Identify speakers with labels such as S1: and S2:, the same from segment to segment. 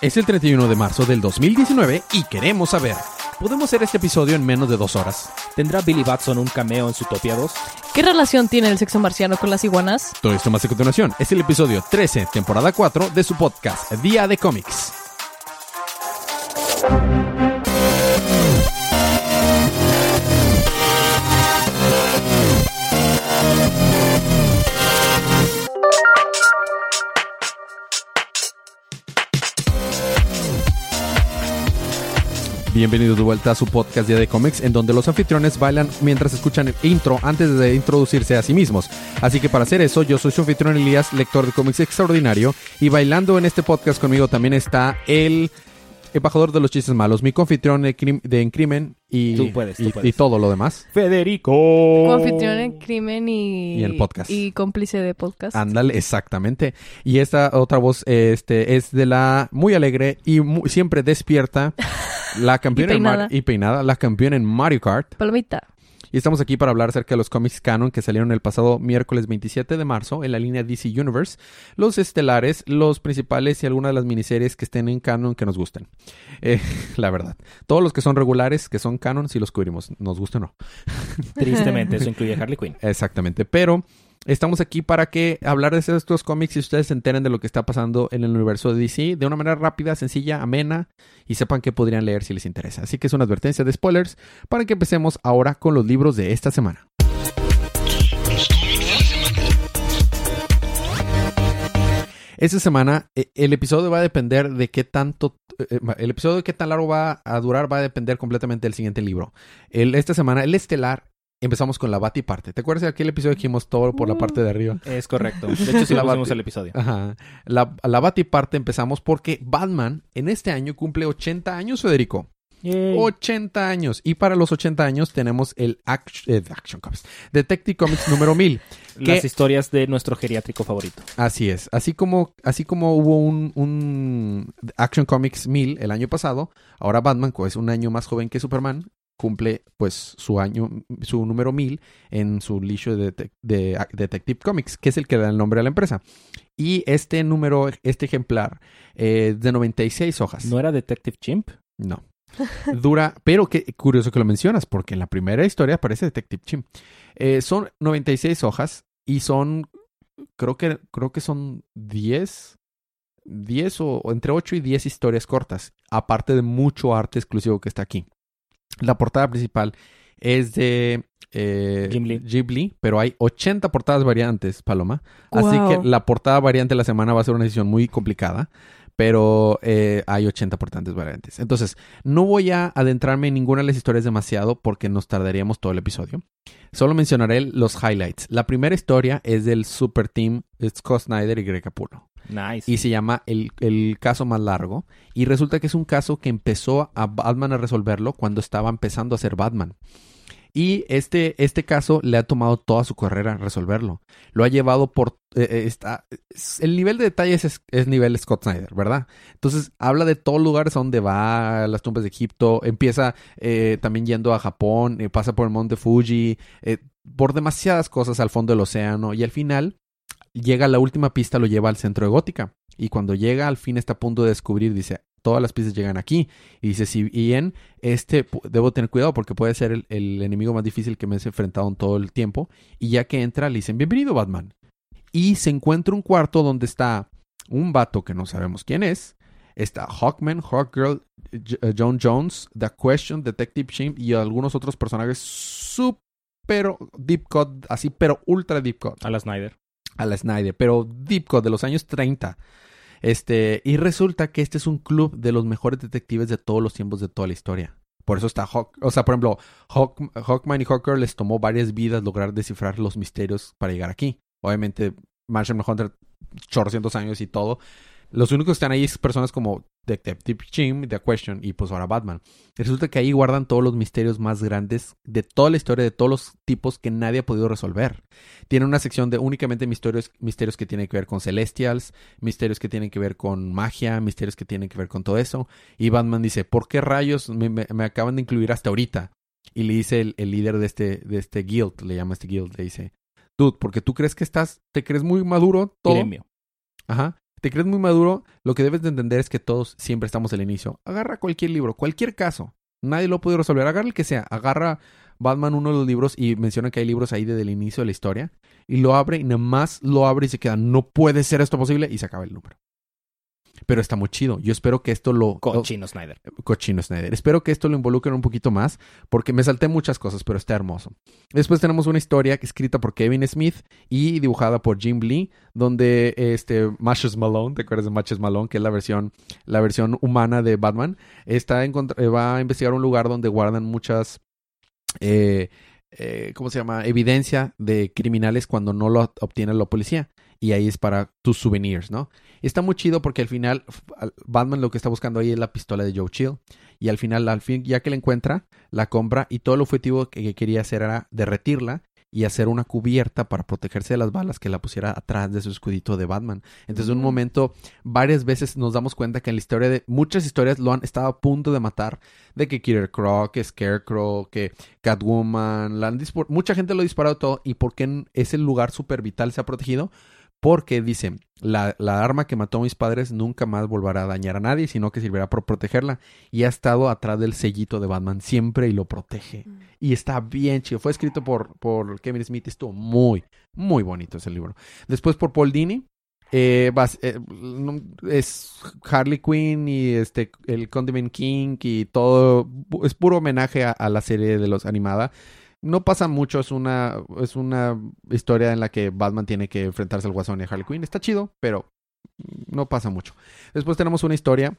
S1: Es el 31 de marzo del 2019 y queremos saber, ¿podemos hacer este episodio en menos de dos horas?
S2: ¿Tendrá Billy Batson un cameo en Zootopia 2?
S3: ¿Qué relación tiene el sexo marciano con las iguanas?
S1: Todo esto más a continuación. Es el episodio 13, temporada 4 de su podcast, Día de Cómics. Bienvenidos de vuelta a su podcast Día de Cómics, en donde los anfitriones bailan mientras escuchan el intro antes de introducirse a sí mismos. Así que para hacer eso, yo soy su anfitrión Elías, lector de cómics extraordinario, y bailando en este podcast conmigo también está el embajador de los chistes malos, mi confitrión de, crim- de en crimen y,
S2: Tú puedes, tú
S1: y-
S2: puedes.
S1: y todo lo demás.
S2: Federico.
S3: Confitrión en crimen y...
S1: Y en podcast.
S3: Y cómplice de podcast.
S1: Ándale, exactamente. Y esta otra voz este, es de la muy alegre y mu- siempre despierta, la campeona
S3: Y peinada.
S1: y peinada, la campeona en Mario Kart.
S3: Palomita.
S1: Y estamos aquí para hablar acerca de los cómics canon que salieron el pasado miércoles 27 de marzo en la línea DC Universe, los estelares, los principales y algunas de las miniseries que estén en canon que nos gusten. Eh, la verdad. Todos los que son regulares, que son canon, sí los cubrimos, nos guste o no.
S2: Tristemente, eso incluye Harley Quinn.
S1: Exactamente. Pero estamos aquí para que hablar de estos cómics y ustedes se enteren de lo que está pasando en el universo de DC de una manera rápida, sencilla, amena y sepan qué podrían leer si les interesa. Así que es una advertencia de spoilers para que empecemos ahora con los libros de esta semana. Esta semana eh, el episodio va a depender de qué tanto eh, el episodio de qué tan largo va a durar va a depender completamente del siguiente libro. Esta semana el estelar empezamos con la Bati parte. ¿Te acuerdas de aquel episodio que dijimos todo por la parte de arriba?
S2: Es correcto. De hecho, sí
S1: La
S2: pusimos el episodio.
S1: Ajá. La, la Bati parte empezamos porque Batman en este año cumple 80 años, Federico. 80 años. Y para los 80 años tenemos el Act- eh, Action Comics. Detective Comics número 1000.
S2: Las historias de nuestro geriátrico favorito.
S1: Así es. Así como, así como hubo un, un Action Comics 1000 el año pasado, ahora Batman, que es un año más joven que Superman, cumple pues su año, su número 1000 en su licho de, Ac- Detective Comics, que es el que da el nombre a la empresa. Y este número, este ejemplar, eh, de 96 hojas.
S2: ¿No era Detective Chimp?
S1: No. Dura, pero qué curioso que lo mencionas, porque en la primera historia aparece Detective Chim. Eh, son 96 hojas y son, creo que, creo que son 10, 10 o, o entre 8 y 10 historias cortas, aparte de mucho arte exclusivo que está aquí. La portada principal es de eh. Ghibli, pero hay 80 portadas variantes, Paloma. Así que la portada variante de la semana va a ser una decisión muy complicada, pero eh, hay 80 portantes variantes. Entonces, no voy a adentrarme en ninguna de las historias demasiado porque nos tardaríamos todo el episodio. Solo mencionaré los highlights. La primera historia es del Super Team Scott Snyder y Greg Capullo.
S2: Nice.
S1: Y se llama el, el caso más largo. Y resulta que es un caso que empezó a Batman a resolverlo cuando estaba empezando a ser Batman. Y este, este caso le ha tomado toda su carrera resolverlo. Lo ha llevado por... eh, eh, está, es- el nivel de detalles es, nivel Scott Snyder, ¿verdad? Entonces habla de todos lugares a donde va, las tumbas de Egipto, empieza eh, también yendo a Japón, eh, pasa por el monte Fuji, por demasiadas cosas al fondo del océano y al final llega a la última pista, lo lleva al centro de Gótica. Y cuando llega al fin está a punto de descubrir, dice, todas las pistas llegan aquí. Y dice, si bien este debo tener cuidado porque puede ser el, el enemigo más difícil que me he enfrentado en todo el tiempo. Y ya que entra, le dicen, bienvenido Batman. Y se encuentra un cuarto donde está un vato que no sabemos quién es. Está Hawkman, Hawkgirl, eh, John Jones, The Question, Detective Chimp y algunos otros personajes súper deep cut, así, pero ultra deep cut
S2: A la Snyder.
S1: a la Snyder, pero Deep Cut de los años 30. Este, y resulta que este es un club de los mejores detectives de todos los tiempos de toda la historia. Por eso está Hawk, o sea, por ejemplo, Hawk, Hawkman y Hawker les tomó varias vidas lograr descifrar los misterios para llegar aquí. Obviamente, Martian Hunter, chorcientos años y todo. Los únicos que están ahí es personas como Detective Jim, The Question y pues ahora Batman. Resulta que ahí guardan todos los misterios más grandes de toda la historia, de todos los tipos que nadie ha podido resolver. Tiene una sección de únicamente misterios, misterios que tienen que ver con Celestials, misterios que tienen que ver con magia, misterios que tienen que ver con todo eso. Y Batman dice, ¿por qué rayos me, me- me acaban de incluir hasta ahorita? Y le dice el, el líder de este, de este guild, le llama este guild, le dice, dude, porque tú crees que estás, te crees muy maduro, todo.
S2: Gremio.
S1: Ajá. Te crees muy maduro, lo que debes de entender es que todos siempre estamos al inicio. Agarra cualquier libro, cualquier caso. Nadie lo puede resolver. Agarra el que sea. Agarra Batman uno de los libros y menciona que hay libros ahí desde el inicio de la historia. Y lo abre y nada más lo abre y se queda. No puede ser esto posible. Y se acaba el número. Pero está muy chido. Yo espero que esto lo...
S2: Cochino Snyder.
S1: Cochino Snyder. Espero que esto lo involucren un poquito más, porque me salté muchas cosas, pero está hermoso. Después tenemos una historia escrita por Kevin Smith y dibujada por Jim Lee, donde este Matches Malone, ¿te acuerdas de Matches Malone? Que es la versión, la versión humana de Batman, está en, va a investigar un lugar donde guardan muchas... Eh, eh, ¿cómo se llama? Evidencia de criminales cuando no lo obtiene la policía. Y ahí es para tus souvenirs, ¿no? Está muy chido porque al final Batman lo que está buscando ahí es la pistola de Joe Chill. Y al final, al fin, ya que la encuentra, la compra y todo el objetivo que quería hacer era derretirla y hacer una cubierta para protegerse de las balas que la pusiera atrás de su escudito de Batman. Entonces, en un momento, varias veces nos damos cuenta que en la historia de muchas historias lo han estado a punto de matar, de que Killer Croc, que Scarecrow, que Catwoman, la mucha gente lo ha disparado todo y porque ese lugar súper vital se ha protegido porque dice, la, la, arma que mató a mis padres nunca más volverá a dañar a nadie, sino que servirá por protegerla. Y ha estado atrás del sellito de Batman siempre y lo protege. Mm. Y está bien chido. Fue escrito por, por Kevin Smith. Estuvo muy, muy bonito ese libro. Después por Paul Dini. Eh, eh, es Harley Quinn y este el Condiment King y todo es puro homenaje a la serie de los animada no pasa mucho, es una, es una historia en la que Batman tiene que enfrentarse al Guasón y a Harley Quinn. Está chido, pero no pasa mucho. Después tenemos una historia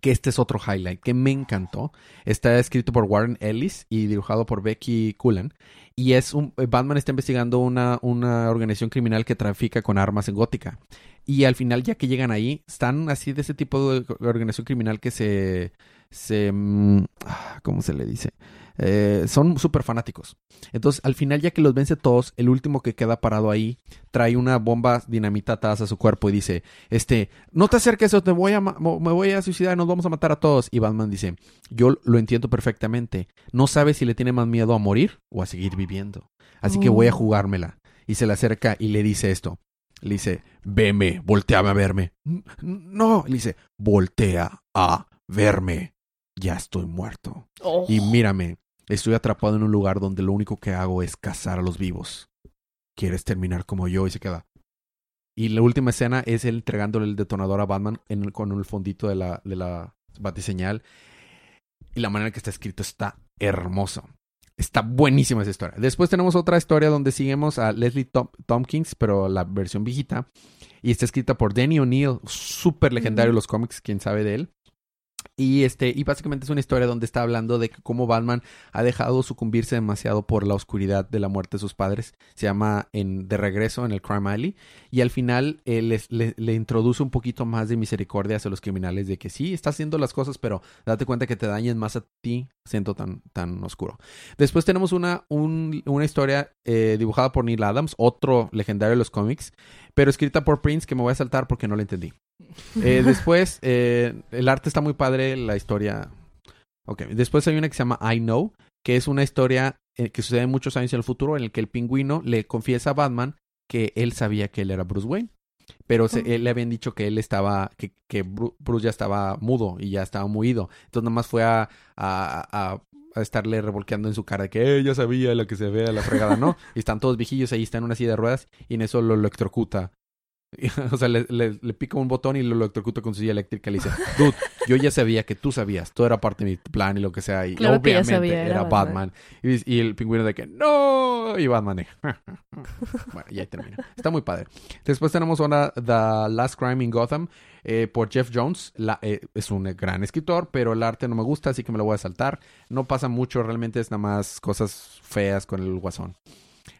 S1: que este es otro highlight que me encantó. Está escrito por Warren Ellis y dibujado por Becky Cullen. Y es un Batman está investigando una, una organización criminal que trafica con armas en Gótica. Y al final, ya que llegan ahí, están así de ese tipo de organización criminal que se. se mm, ah, ¿Cómo se le dice? Eh, son súper fanáticos. Entonces, al final, ya que los vence todos, el último que queda parado ahí trae una bomba dinamita atada a su cuerpo y dice, este, no te acerques o te voy a me voy a suicidar, nos vamos a matar a todos. Y Batman dice, yo lo entiendo perfectamente. No sabe si le tiene más miedo a morir o a seguir viviendo. Así que voy a oh. jugármela. Y se le acerca y le dice esto. Le dice, veme, volteame a verme. No, le dice, voltea a verme. Ya estoy muerto. Y oh. mírame, Estoy atrapado en un lugar donde lo único que hago es cazar a los vivos. ¿Quieres terminar como yo? Y se queda. Y la última escena es él entregándole el detonador a Batman en con el fondito de la, de la batiseñal. Y la manera en que está escrito está hermoso. Está buenísima esa historia. Después tenemos otra historia donde seguimos a Leslie Tompkins, pero la versión viejita. Y está escrita por Danny O'Neill, súper legendario los cómics, quién sabe de él. Y este, y básicamente es una historia donde está hablando de cómo Batman ha dejado sucumbirse demasiado por la oscuridad de la muerte de sus padres. Se llama De regreso en el Crime Alley. Y al final eh, le, introduce un poquito más de misericordia hacia los criminales de que sí, está haciendo las cosas, pero date cuenta que te dañen más a ti siendo tan, tan oscuro. Después tenemos una, un, una historia eh, dibujada por Neil Adams, otro legendario de los cómics, pero escrita por Prince que me voy a saltar porque no la entendí. Eh, después, eh, el arte está muy padre, la historia. Ok, después hay una que se llama I Know, que es una historia eh, que sucede muchos años en el futuro, en el que el pingüino le confiesa a Batman que él sabía que él era Bruce Wayne. Pero se, él le habían dicho que él estaba, que, que, Bruce ya estaba mudo y ya estaba muido. Entonces nada más fue a, a, a, estarle revolqueando en su cara que ella sabía lo que se ve a la fregada, ¿no? y están todos viejillos ahí, están en una silla de ruedas y en eso lo electrocuta o sea, le, le, pica un botón y lo electrocuta con su silla eléctrica. Le dice, dude, yo ya sabía que tú sabías. Todo era parte de mi plan y lo que sea. Y obviamente era, Batman. Y, el pingüino de que, no. Y Batman bueno, ya termina. Está muy padre. Después tenemos una, The Last Crime in Gotham, eh, por Jeff Jones. La, eh, es un gran escritor, pero el arte no me gusta, así que me lo voy a saltar. No pasa mucho, realmente es nada más cosas feas con el guasón.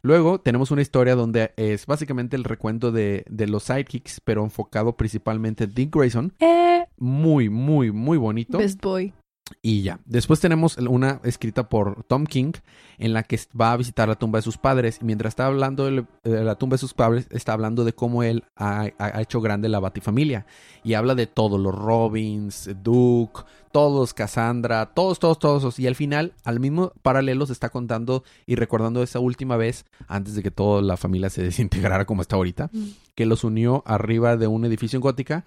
S1: Luego tenemos una historia donde es básicamente el recuento de, de los sidekicks, pero enfocado principalmente en Dick Grayson.
S3: Eh.
S1: Muy, muy, muy bonito.
S3: Best Boy.
S1: Y ya. Después tenemos una escrita por Tom King en la que va a visitar la tumba de sus padres. Y mientras está hablando de la tumba de sus padres, está hablando de cómo él ha, ha hecho grande la Batifamilia. Y habla de todos, los Robins, Duke, todos, Cassandra, todos, todos, todos. Y al final, al mismo paralelo, se está contando y recordando esa última vez, antes de que toda la familia se desintegrara como está ahorita, que los unió arriba de un edificio en gótica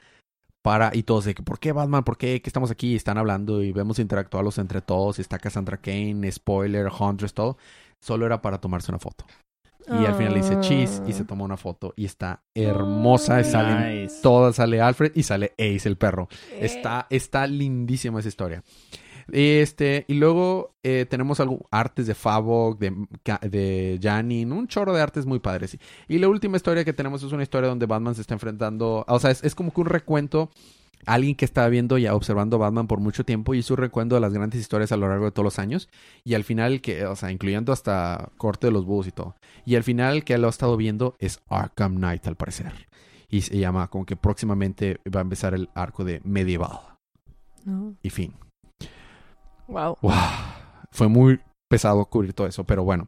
S1: para y todos de que ¿por qué Batman? ¿Por qué? ¿Qué estamos aquí? Están hablando y vemos interactuarlos entre todos y está Cassandra Kane, spoiler, Huntress, todo. Solo era para tomarse una foto. Y al final le dice cheese y se toma una foto y está hermosa. Salen
S2: Nice.
S1: todas, sale Alfred y sale Ace el perro. Está, está lindísima esa historia. Este, y luego eh, tenemos algo, artes de Favok, de, de Janine, un chorro de artes muy padres. Y la última historia que tenemos es una historia donde Batman se está enfrentando, o sea, es, es como que un recuento, alguien que está viendo y observando Batman por mucho tiempo y es un recuento de las grandes historias a lo largo de todos los años. Y al final, que, o sea, incluyendo hasta Corte de los Búhos y todo. Y al final, que lo ha estado viendo es Arkham Knight, al parecer. Y se llama como que próximamente va a empezar el arco de Medieval.
S3: No.
S1: Y fin.
S3: Wow.
S1: Wow. Fue muy pesado cubrir todo eso, pero bueno.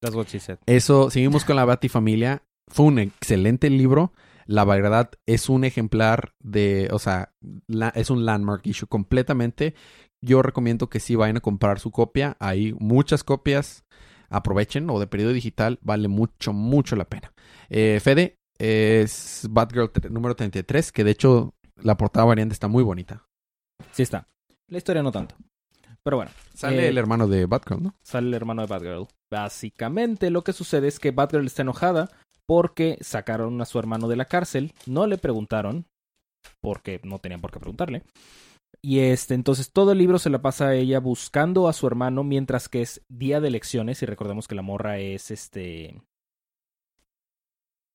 S2: That's what she said.
S1: Eso, seguimos con la Batifamilia. Fue un excelente libro. La verdad es un ejemplar de, o sea, la- es un landmark issue completamente. Yo recomiendo que sí vayan a comprar su copia. Hay muchas copias. Aprovechen o de periodo digital. Vale mucho, mucho la pena. Eh, Fede es Batgirl número 33, que de hecho la portada variante está muy bonita.
S2: Sí está. La historia no tanto. Pero bueno,
S1: Sale
S2: Eh,
S1: el hermano de Batgirl, ¿no?
S2: sale el hermano de Batgirl. Básicamente lo que sucede es que Batgirl está enojada porque sacaron a su hermano de la cárcel, no le preguntaron, porque no tenían por qué preguntarle. Y este, entonces todo el libro se la pasa a ella buscando a su hermano mientras que es día de elecciones y recordemos que la morra es este...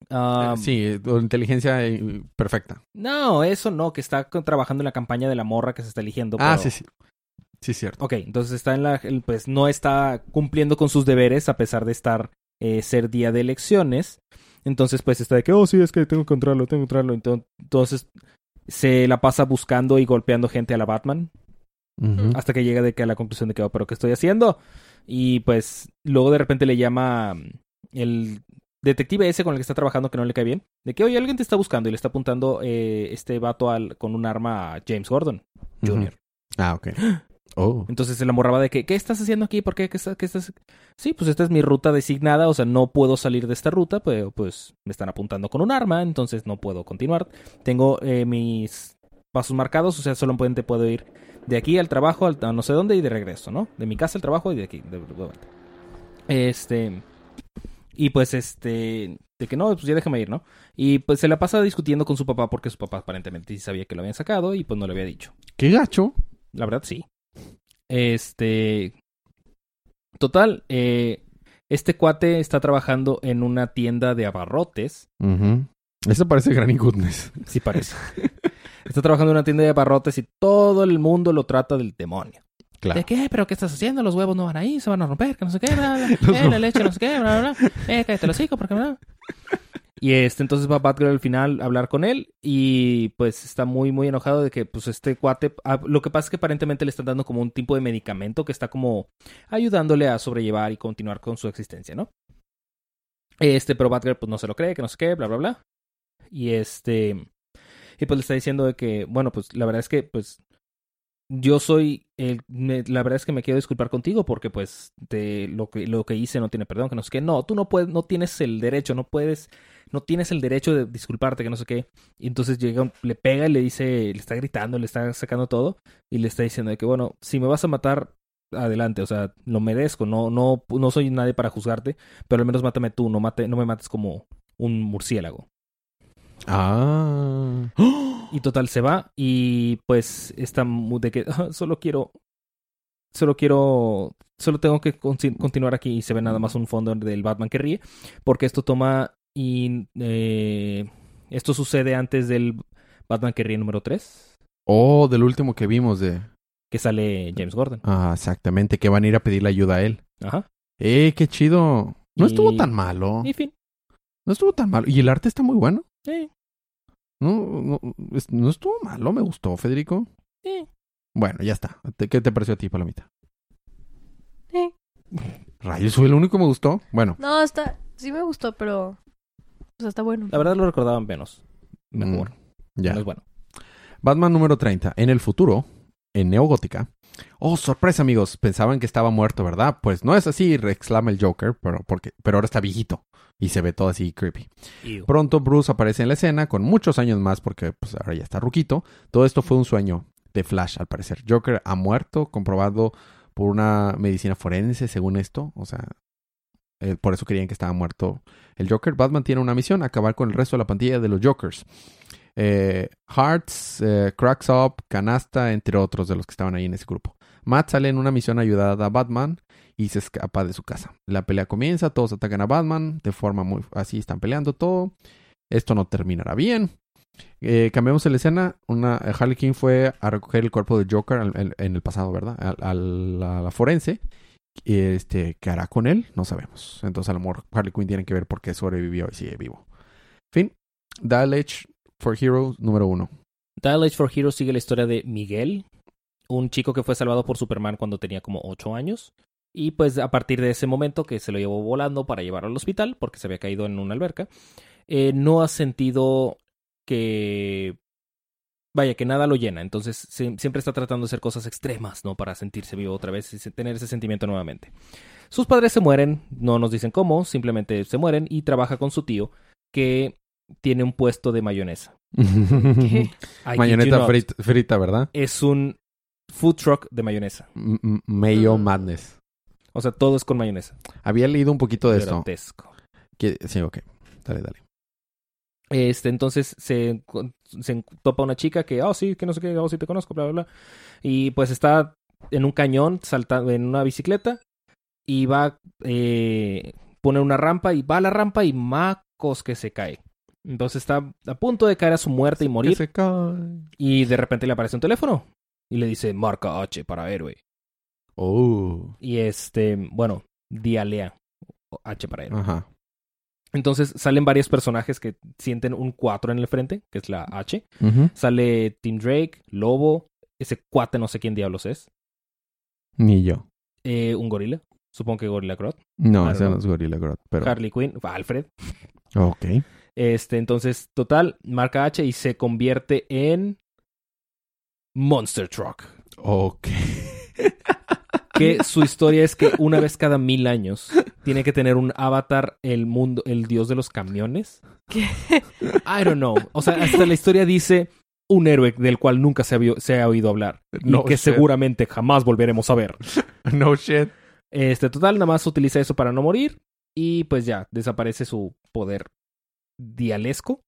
S2: ah,
S1: sí, inteligencia eh, perfecta.
S2: No, eso no, que está trabajando en la campaña de la morra que se está eligiendo.
S1: Ah, sí, sí. Sí, cierto.
S2: Ok, entonces está en la, pues no está cumpliendo con sus deberes a pesar de estar eh, ser día de elecciones. Entonces pues está de que, oh sí, es que tengo que encontrarlo, tengo que encontrarlo. Ento- Entonces se la pasa buscando y golpeando gente a la Batman hasta que llega de que a la conclusión de que, oh, pero ¿qué estoy haciendo? Y pues luego de repente le llama mm, el detective ese con el que está trabajando que no le cae bien, de que, oye, alguien te está buscando y le está apuntando eh, este vato al, con un arma a James Gordon Jr.
S1: Ah, ok. Oh.
S2: Entonces se la morraba de que, ¿qué estás haciendo aquí? ¿Por qué? ¿Qué, está- qué estás? Sí, pues esta es mi ruta designada, o sea, no puedo salir de esta ruta, pero pues me están apuntando con un arma, entonces no puedo continuar. Tengo eh, mis pasos marcados, o sea, solamente puedo ir de aquí al trabajo, al, a no sé dónde y de regreso, ¿no? De mi casa al trabajo y de aquí. de- de vuelta. este. Y pues este. De que no, pues ya déjame ir, ¿no? Y pues se la pasa discutiendo con su papá porque su papá aparentemente sí sabía que lo habían sacado y pues no le había dicho.
S1: Qué gacho.
S2: La verdad, sí. Este. Total, eh, este cuate está trabajando en una tienda de abarrotes.
S1: Eso parece Granny Goodness.
S2: Sí parece. está trabajando en una tienda de abarrotes y todo el mundo lo trata del demonio.
S1: Claro.
S2: ¿De qué? ¿Pero qué estás haciendo? Los huevos no van ahí, se van a romper, que no sé qué, bla, bla. Eh, la leche, no sé qué, bla, bla. Eh, cállate los hocico, porque bla. Y este, entonces va Batgirl al final a hablar con él y pues está muy, muy enojado de que pues este cuate, ah, lo que pasa es que aparentemente le están dando como un tipo de medicamento que está como ayudándole a sobrellevar y continuar con su existencia, ¿no? Este, pero Batgirl pues no se lo cree, que no sé qué, bla, bla, bla. Y este, y pues le está diciendo de que, bueno, pues la verdad es que pues yo soy el, la verdad es que me quiero disculpar contigo porque pues te, lo que lo que hice no tiene perdón que no sé qué no tú no puedes no tienes el derecho no puedes no tienes el derecho de disculparte que no sé qué. Y entonces llega le pega y le dice le está gritando le está sacando todo y le está diciendo de que bueno si me vas a matar adelante o sea lo merezco no no no soy nadie para juzgarte pero al menos mátame tú no mate no me mates como un murciélago
S1: Ah.
S2: y total se va y pues está de que "Ah, solo quiero solo quiero solo tengo que continuar aquí y se ve nada más un fondo del Batman que ríe porque esto toma y eh, esto sucede antes del Batman que ríe número 3
S1: Oh, del último que vimos de...
S2: que sale James Gordon.
S1: Ah, exactamente, que van a ir a pedirle ayuda a él.
S2: Ajá.
S1: ¡Eh, qué chido! No
S2: Y-
S1: estuvo tan malo.
S2: Y fin.
S1: No estuvo tan malo. Y el arte está muy bueno.
S2: Sí.
S1: No, no, no estuvo malo, me gustó, Federico.
S2: Sí.
S1: Bueno, ya está. ¿Te- ¿Qué te pareció a ti, Palomita?
S3: Sí.
S1: Rayos, fue el único que me gustó. Bueno,
S3: No, está... Sí me gustó, pero... O sea, está bueno.
S2: La verdad lo recordaban menos. Mejor.
S1: ya.
S2: No es bueno.
S1: Batman número 30. En el futuro, en Neogótica. Oh, sorpresa, amigos. Pensaban que estaba muerto, ¿verdad? Pues no es así, exclama el Joker, pero, porque, pero ahora está viejito. Y se ve todo así creepy. Pronto Bruce aparece en la escena con muchos años más porque pues, ahora ya está ruquito. Todo esto fue un sueño de Flash, al parecer. Joker ha muerto, comprobado por una medicina forense, según esto. O sea, eh, por eso creían que estaba muerto el Joker. Batman tiene una misión, acabar con el resto de la plantilla de los Jokers. Eh, Hearts, eh, Cracks Up, Canasta, entre otros de los que estaban ahí en ese grupo. Matt sale en una misión ayudada a Batman y se escapa de su casa. La pelea comienza, todos atacan a Batman de forma muy así, están peleando todo. Esto no terminará bien. Eh, cambiamos la escena. Una, eh, Harley Quinn fue a recoger el cuerpo de Joker en, el pasado, ¿verdad? A la forense. Este, ¿Qué hará con él? No sabemos. Entonces, a lo mejor Harley Quinn tiene que ver por qué sobrevivió y sigue vivo. Fin. Dial H for Heroes número uno.
S2: Dial H for Heroes sigue la historia de Miguel, un chico que fue salvado por Superman cuando tenía como 8 años. Y pues a partir de ese momento que se lo llevó volando para llevarlo al hospital porque se había caído en una alberca, eh, no ha sentido que... Vaya, que nada lo llena. Entonces se- siempre está tratando de hacer cosas extremas, ¿no? Para sentirse vivo otra vez y se- tener ese sentimiento nuevamente. Sus padres se mueren, no nos dicen cómo, simplemente se mueren y trabaja con su tío que tiene un puesto de mayonesa.
S1: Mayoneta frita, frita, ¿verdad?
S2: Es un food truck de mayonesa.
S1: M- Mayo
S3: Mm.
S1: Madness.
S2: O sea, todo es con mayonesa.
S1: Había leído un poquito de esto. Que- Sí, ok. Dale, dale.
S2: Este, entonces se, se topa una chica que, oh, sí, que no sé qué, oh, sí te conozco, bla, bla, bla. Y pues está en un cañón, saltando en una bicicleta y va, eh, pone una rampa y va a la rampa y macos que se cae. Entonces está a punto de caer a su muerte y
S1: Que
S2: morir.
S1: se cae.
S2: Y de repente le aparece un teléfono y le dice marca H para héroe.
S1: Oh.
S2: Y este, bueno, dialea H para héroe.
S1: Ajá.
S2: Entonces salen varios personajes que sienten un 4 en el frente, que es la H. Sale Tim Drake, Lobo, ese cuate no sé quién diablos es,
S1: Ni yo.
S2: eh, un gorila, supongo que Gorilla Grodd,
S1: No,
S2: Claro,
S1: ese
S2: no.
S1: no es Gorilla Grodd, pero...
S2: Harley Quinn, Alfred.
S1: Ok.
S2: Este, entonces, total, marca H y se convierte en Monster Truck.
S1: Ok.
S2: Que su historia es que una vez cada mil años tiene que tener un avatar el mundo, el dios de los camiones.
S3: ¿Qué?
S2: I don't know. O sea, hasta la historia dice un héroe del cual nunca se ha, se ha oído hablar.
S1: No
S2: y que
S1: shit.
S2: seguramente jamás volveremos a ver.
S1: no shit.
S2: Este, total, nada más utiliza eso para no morir. Y pues ya, desaparece su poder dialesco.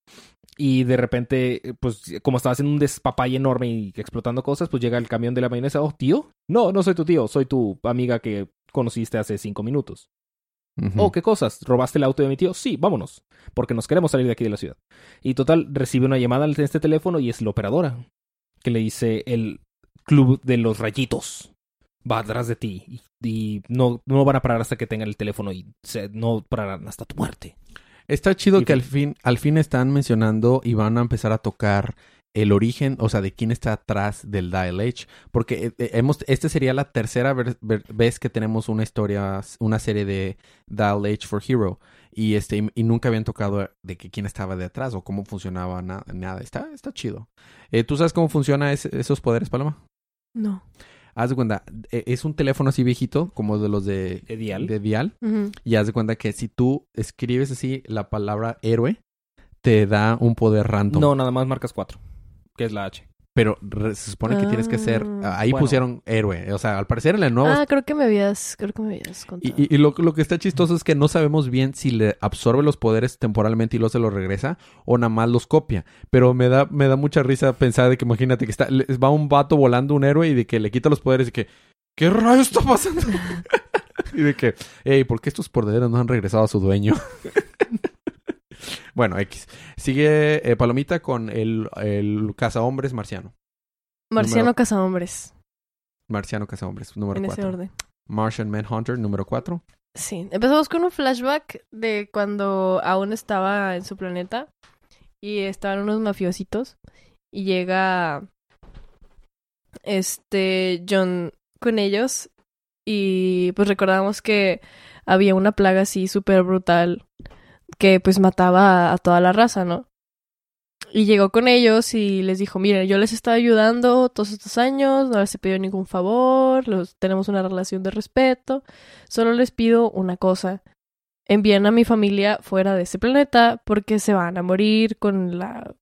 S2: Y de repente, eh, pues como estaba haciendo un despapalle enorme y explotando cosas, pues llega el camión de la mayonesa. Oh, tío. No, no soy tu tío, soy tu amiga que conociste hace cinco minutos. Oh, ¿qué cosas? ¿Robaste el auto de mi tío? Sí, vámonos. Porque nos queremos salir de aquí de la ciudad. Y total, recibe una llamada en este teléfono y es la operadora. Que le dice el club de los rayitos. Va atrás de ti. Y, y no, no van a parar hasta que tengan el teléfono y se- no pararán hasta tu muerte.
S1: Está chido
S2: Y
S1: que al
S2: fin.
S1: al fin están mencionando y van a empezar a tocar el origen, o sea, de quién está atrás del Dial H. Porque eh, eh, hemos, esta sería la tercera ver- ver- vez que tenemos una historia, una serie de Dial H for Hero. Y este, y, nunca habían tocado de que quién estaba detrás o cómo funcionaba na- nada. Está, está chido. Eh, ¿Tú sabes cómo funcionan esos poderes, Paloma?
S3: No.
S1: Haz de cuenta, eh, es un teléfono así viejito, como de los de,
S2: ¿De dial?
S1: de Dial. Y haz de cuenta que si tú escribes así la palabra héroe, te da un poder random.
S2: No, nada más marcas cuatro. Que es la H.
S1: Pero se supone que tienes que ser.
S3: Ah.
S1: Ahí
S2: Bueno.
S1: pusieron héroe. O sea, al parecer en el nuevo.
S3: Ah, creo que me habías, creo que me habías contado.
S1: y y- y lo, lo que está chistoso es que no sabemos bien si le absorbe los poderes temporalmente y luego se los regresa o nada más los copia. Pero me da, me da mucha risa pensar de que imagínate que está, va un vato volando un héroe y de que le quita los poderes y que. ¿Qué rayos está pasando? y de que, hey, ¿por qué estos poderes no han regresado a su dueño? bueno, X. Sigue eh, Palomita con el, el cazahombres marciano.
S3: Marciano
S1: número-
S3: Cazahombres,
S1: Marciano cazahombres, número
S3: en ese
S1: 4.
S3: orden.
S1: Martian Manhunter, número 4.
S3: Sí, empezamos con un flashback de cuando aún estaba en su planeta y estaban unos mafiositos y llega este, John con ellos y pues recordamos que había una plaga así súper brutal que pues mataba a, toda la raza, ¿no? Y llegó con ellos y les dijo, miren, yo les he estado ayudando todos estos años, no les he pedido ningún favor, los, tenemos una relación de respeto, solo les pido una cosa, envíen a mi familia fuera de ese planeta porque se van a morir con la...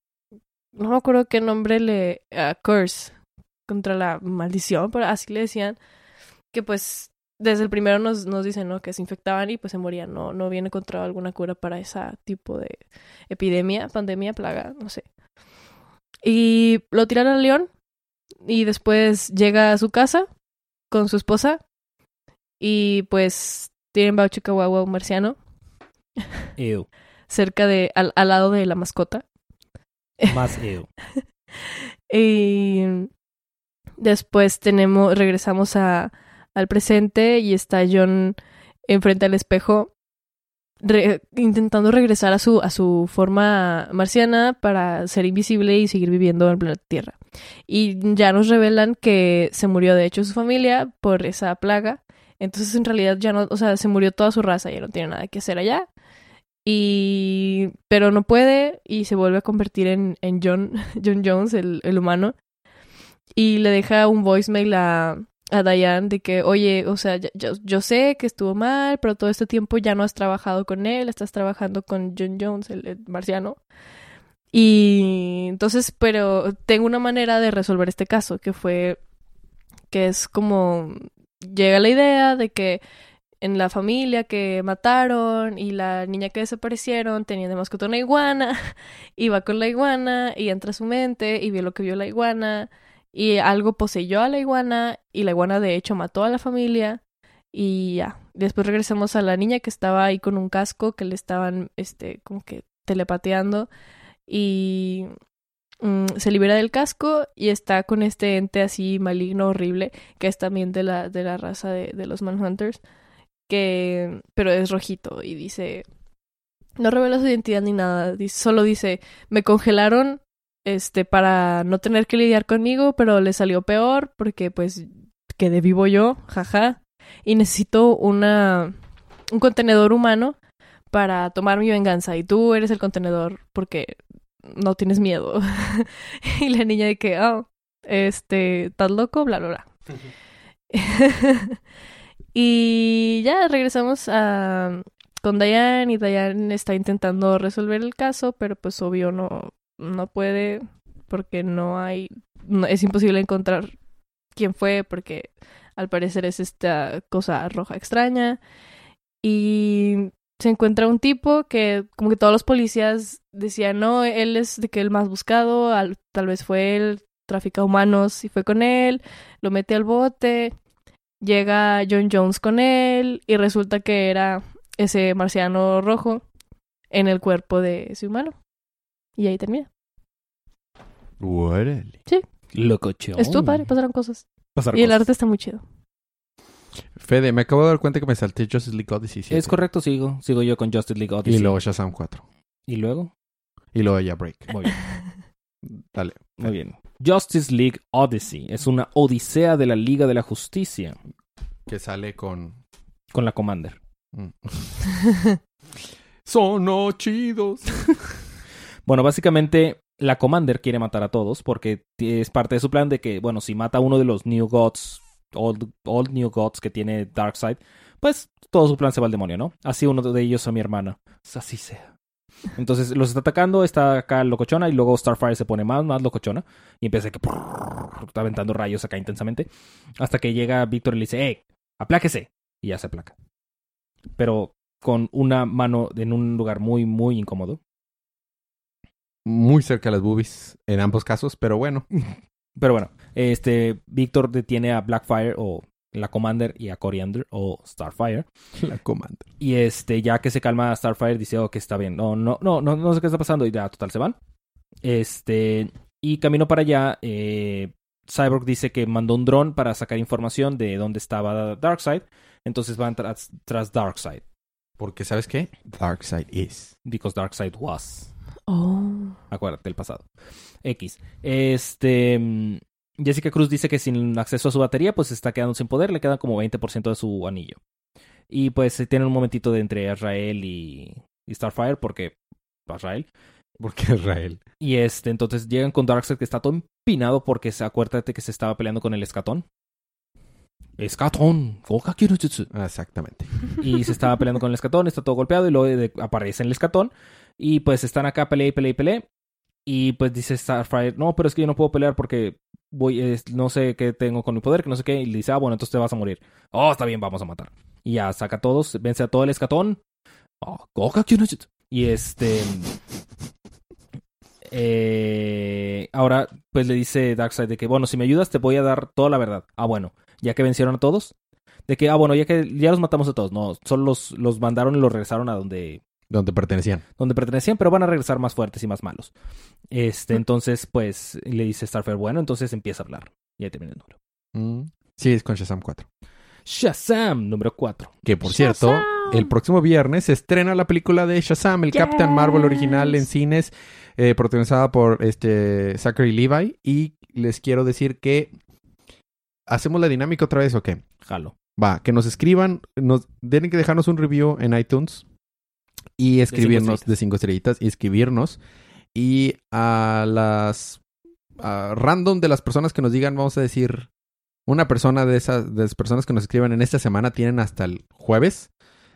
S3: No me acuerdo qué nombre le... a curse, contra la maldición, pero así le decían, que pues desde el primero nos, nos dicen, ¿no? Que se infectaban y pues se morían, no, no viene encontrado alguna cura para ese tipo de epidemia, pandemia, plaga, no sé. Y lo tiran al león y después llega a su casa con su esposa y pues tienen Bauchi Chihuahua un marciano
S2: Ew.
S3: cerca de, al, al lado de la mascota.
S2: Más ew.
S3: Y después tenemos, regresamos a, al presente y está John enfrente al espejo intentando regresar a su, a su forma marciana para ser invisible y seguir viviendo en el planeta Tierra. Y ya nos revelan que se murió de hecho su familia por esa plaga. Entonces en realidad ya no, o sea, se murió toda su raza, ya no tiene nada que hacer allá. Y pero no puede y se vuelve a convertir en, en John, John Jones, el, el humano. Y le deja un voicemail a, a Diane de que, oye, o sea, yo, sé que estuvo mal, pero todo este tiempo ya no has trabajado con él, estás trabajando con John Jones, el, el marciano. Y entonces, pero tengo una manera de resolver este caso, que fue, que es como, llega la idea de que en la familia que mataron y la niña que desaparecieron tenían de mascota una iguana, y va con la iguana y entra a su mente y vio lo que vio la iguana y algo poseyó a la iguana y la iguana de hecho mató a la familia y ya. Después regresamos a la niña que estaba ahí con un casco que le estaban este como que telepateando y mm, se libera del casco y está con este ente así maligno horrible que es también de la de la raza de, los Manhunters que pero es rojito y dice no revela su identidad ni nada, solo dice me congelaron este, para no tener que lidiar conmigo, pero le salió peor porque pues quedé vivo yo, jaja, y necesito una un contenedor humano para tomar mi venganza y tú eres el contenedor porque no tienes miedo. y la niña de que, oh, este, ¿estás loco? Bla, bla, bla. y ya regresamos a con Diane y Diane está intentando resolver el caso, pero pues obvio no no puede porque no hay no- es imposible encontrar quién fue porque al parecer es esta cosa roja extraña. Y se encuentra un tipo que como que todos los policías decían no él es de que el más buscado al- tal vez fue él trafica humanos y fue con él lo mete al bote llega John Jones con él y resulta que era ese marciano rojo en el cuerpo de ese humano y ahí termina
S1: Órale.
S2: Locochón.
S3: estuvo padre pasaron cosas
S2: Pasar
S3: y el
S2: cosas.
S3: arte está muy chido
S1: Fede, me acabo de dar cuenta que me salté Justice League Odyssey 7.
S2: Es correcto, sigo. Sigo yo con Justice League
S1: Y
S2: Odyssey.
S1: luego Shazam 4.
S2: ¿Y luego?
S1: Y luego ya Break.
S2: Muy bien.
S1: Dale.
S2: Muy bien. Justice League Odyssey es una odisea de la Liga de la Justicia
S1: Que sale con...
S2: con la Commander.
S1: Mm. Son no chidos.
S2: Bueno, básicamente la Commander quiere matar a todos porque es parte de su plan de que, bueno, si mata a uno de los New Gods, Old, old New Gods que tiene Darkseid, pues todo su plan se va al demonio, ¿no? Así uno de ellos a mi hermana. Así sea. Entonces los está atacando, está acá locochona y luego Starfire se pone más, más locochona y empieza que está aventando rayos acá intensamente hasta que llega Víctor y le dice, ¡eh! ¡Apláquese! Y ya se aplaca. Pero con una mano en un lugar muy, muy incómodo.
S1: Muy cerca de las boobies en ambos casos, pero bueno.
S2: Pero bueno, este Víctor detiene a Blackfire o la Commander y a Coriander o Starfire.
S1: La comanda.
S2: Y este, ya que se calma Starfire, dice, oh, que está bien. No, no, no, no, no sé qué está pasando. Y ya, total, se van. Este, y camino para allá, eh, Cyborg dice que mandó un dron para sacar información de dónde estaba Darkseid. Entonces van tras, tras Darkseid.
S1: Porque, ¿sabes qué? Darkseid is.
S2: Because Darkseid was.
S3: Oh
S2: Acuérdate del pasado. X. Este. mm, Jessica Cruz dice que sin acceso a su batería, pues está quedando sin poder, le queda como 20% de su anillo. Y pues se tiene un momentito de entre Israel y, y Starfire, porque Israel.
S1: Porque Israel.
S2: Y este, entonces llegan con Darkseid que está todo empinado porque se acuérdate que se estaba peleando con el escatón. Escatón,
S1: Exactamente.
S2: Y se estaba peleando con el escatón, está todo golpeado y luego aparece en el escatón. Y pues están acá, pelea y pelea y pelea. Y pues dice Starfire, no, pero es que yo no puedo pelear porque voy, no sé qué tengo con mi poder, que no sé qué. Y le dice, ah, bueno, entonces te vas a morir. Oh, está bien, vamos a matar. Y ya saca a todos, vence a todo el escatón. Oh. Y este. eh, ahora, pues le dice Darkseid de que, bueno, si me ayudas, te voy a dar toda la verdad. Ah, bueno, ya que vencieron a todos. De que, ah, bueno, ya que ya los matamos a todos. No, solo los, los mandaron y los regresaron a donde,
S1: Donde pertenecían.
S2: donde pertenecían, pero van a regresar más fuertes y más malos. Este, entonces, pues, le dice Starfire, bueno, entonces empieza a hablar. Y ahí termina el número.
S1: Mm. Sí, es con Shazam 4.
S2: Shazam, número 4.
S1: Que por cierto, el próximo viernes se estrena la película de Shazam, el
S3: Yes.
S1: Captain Marvel original en cines, eh, protagonizada por este Zachary Levi. Y les quiero decir que hacemos la dinámica otra vez, ¿o qué?
S2: Jalo.
S1: Va, que nos escriban, nos tienen que dejarnos un review en iTunes y escribirnos de cinco estrellitas y escribirnos y a las a random de las personas que nos digan, vamos a decir, una persona de esas de las personas que nos escriban en esta semana tienen hasta el jueves.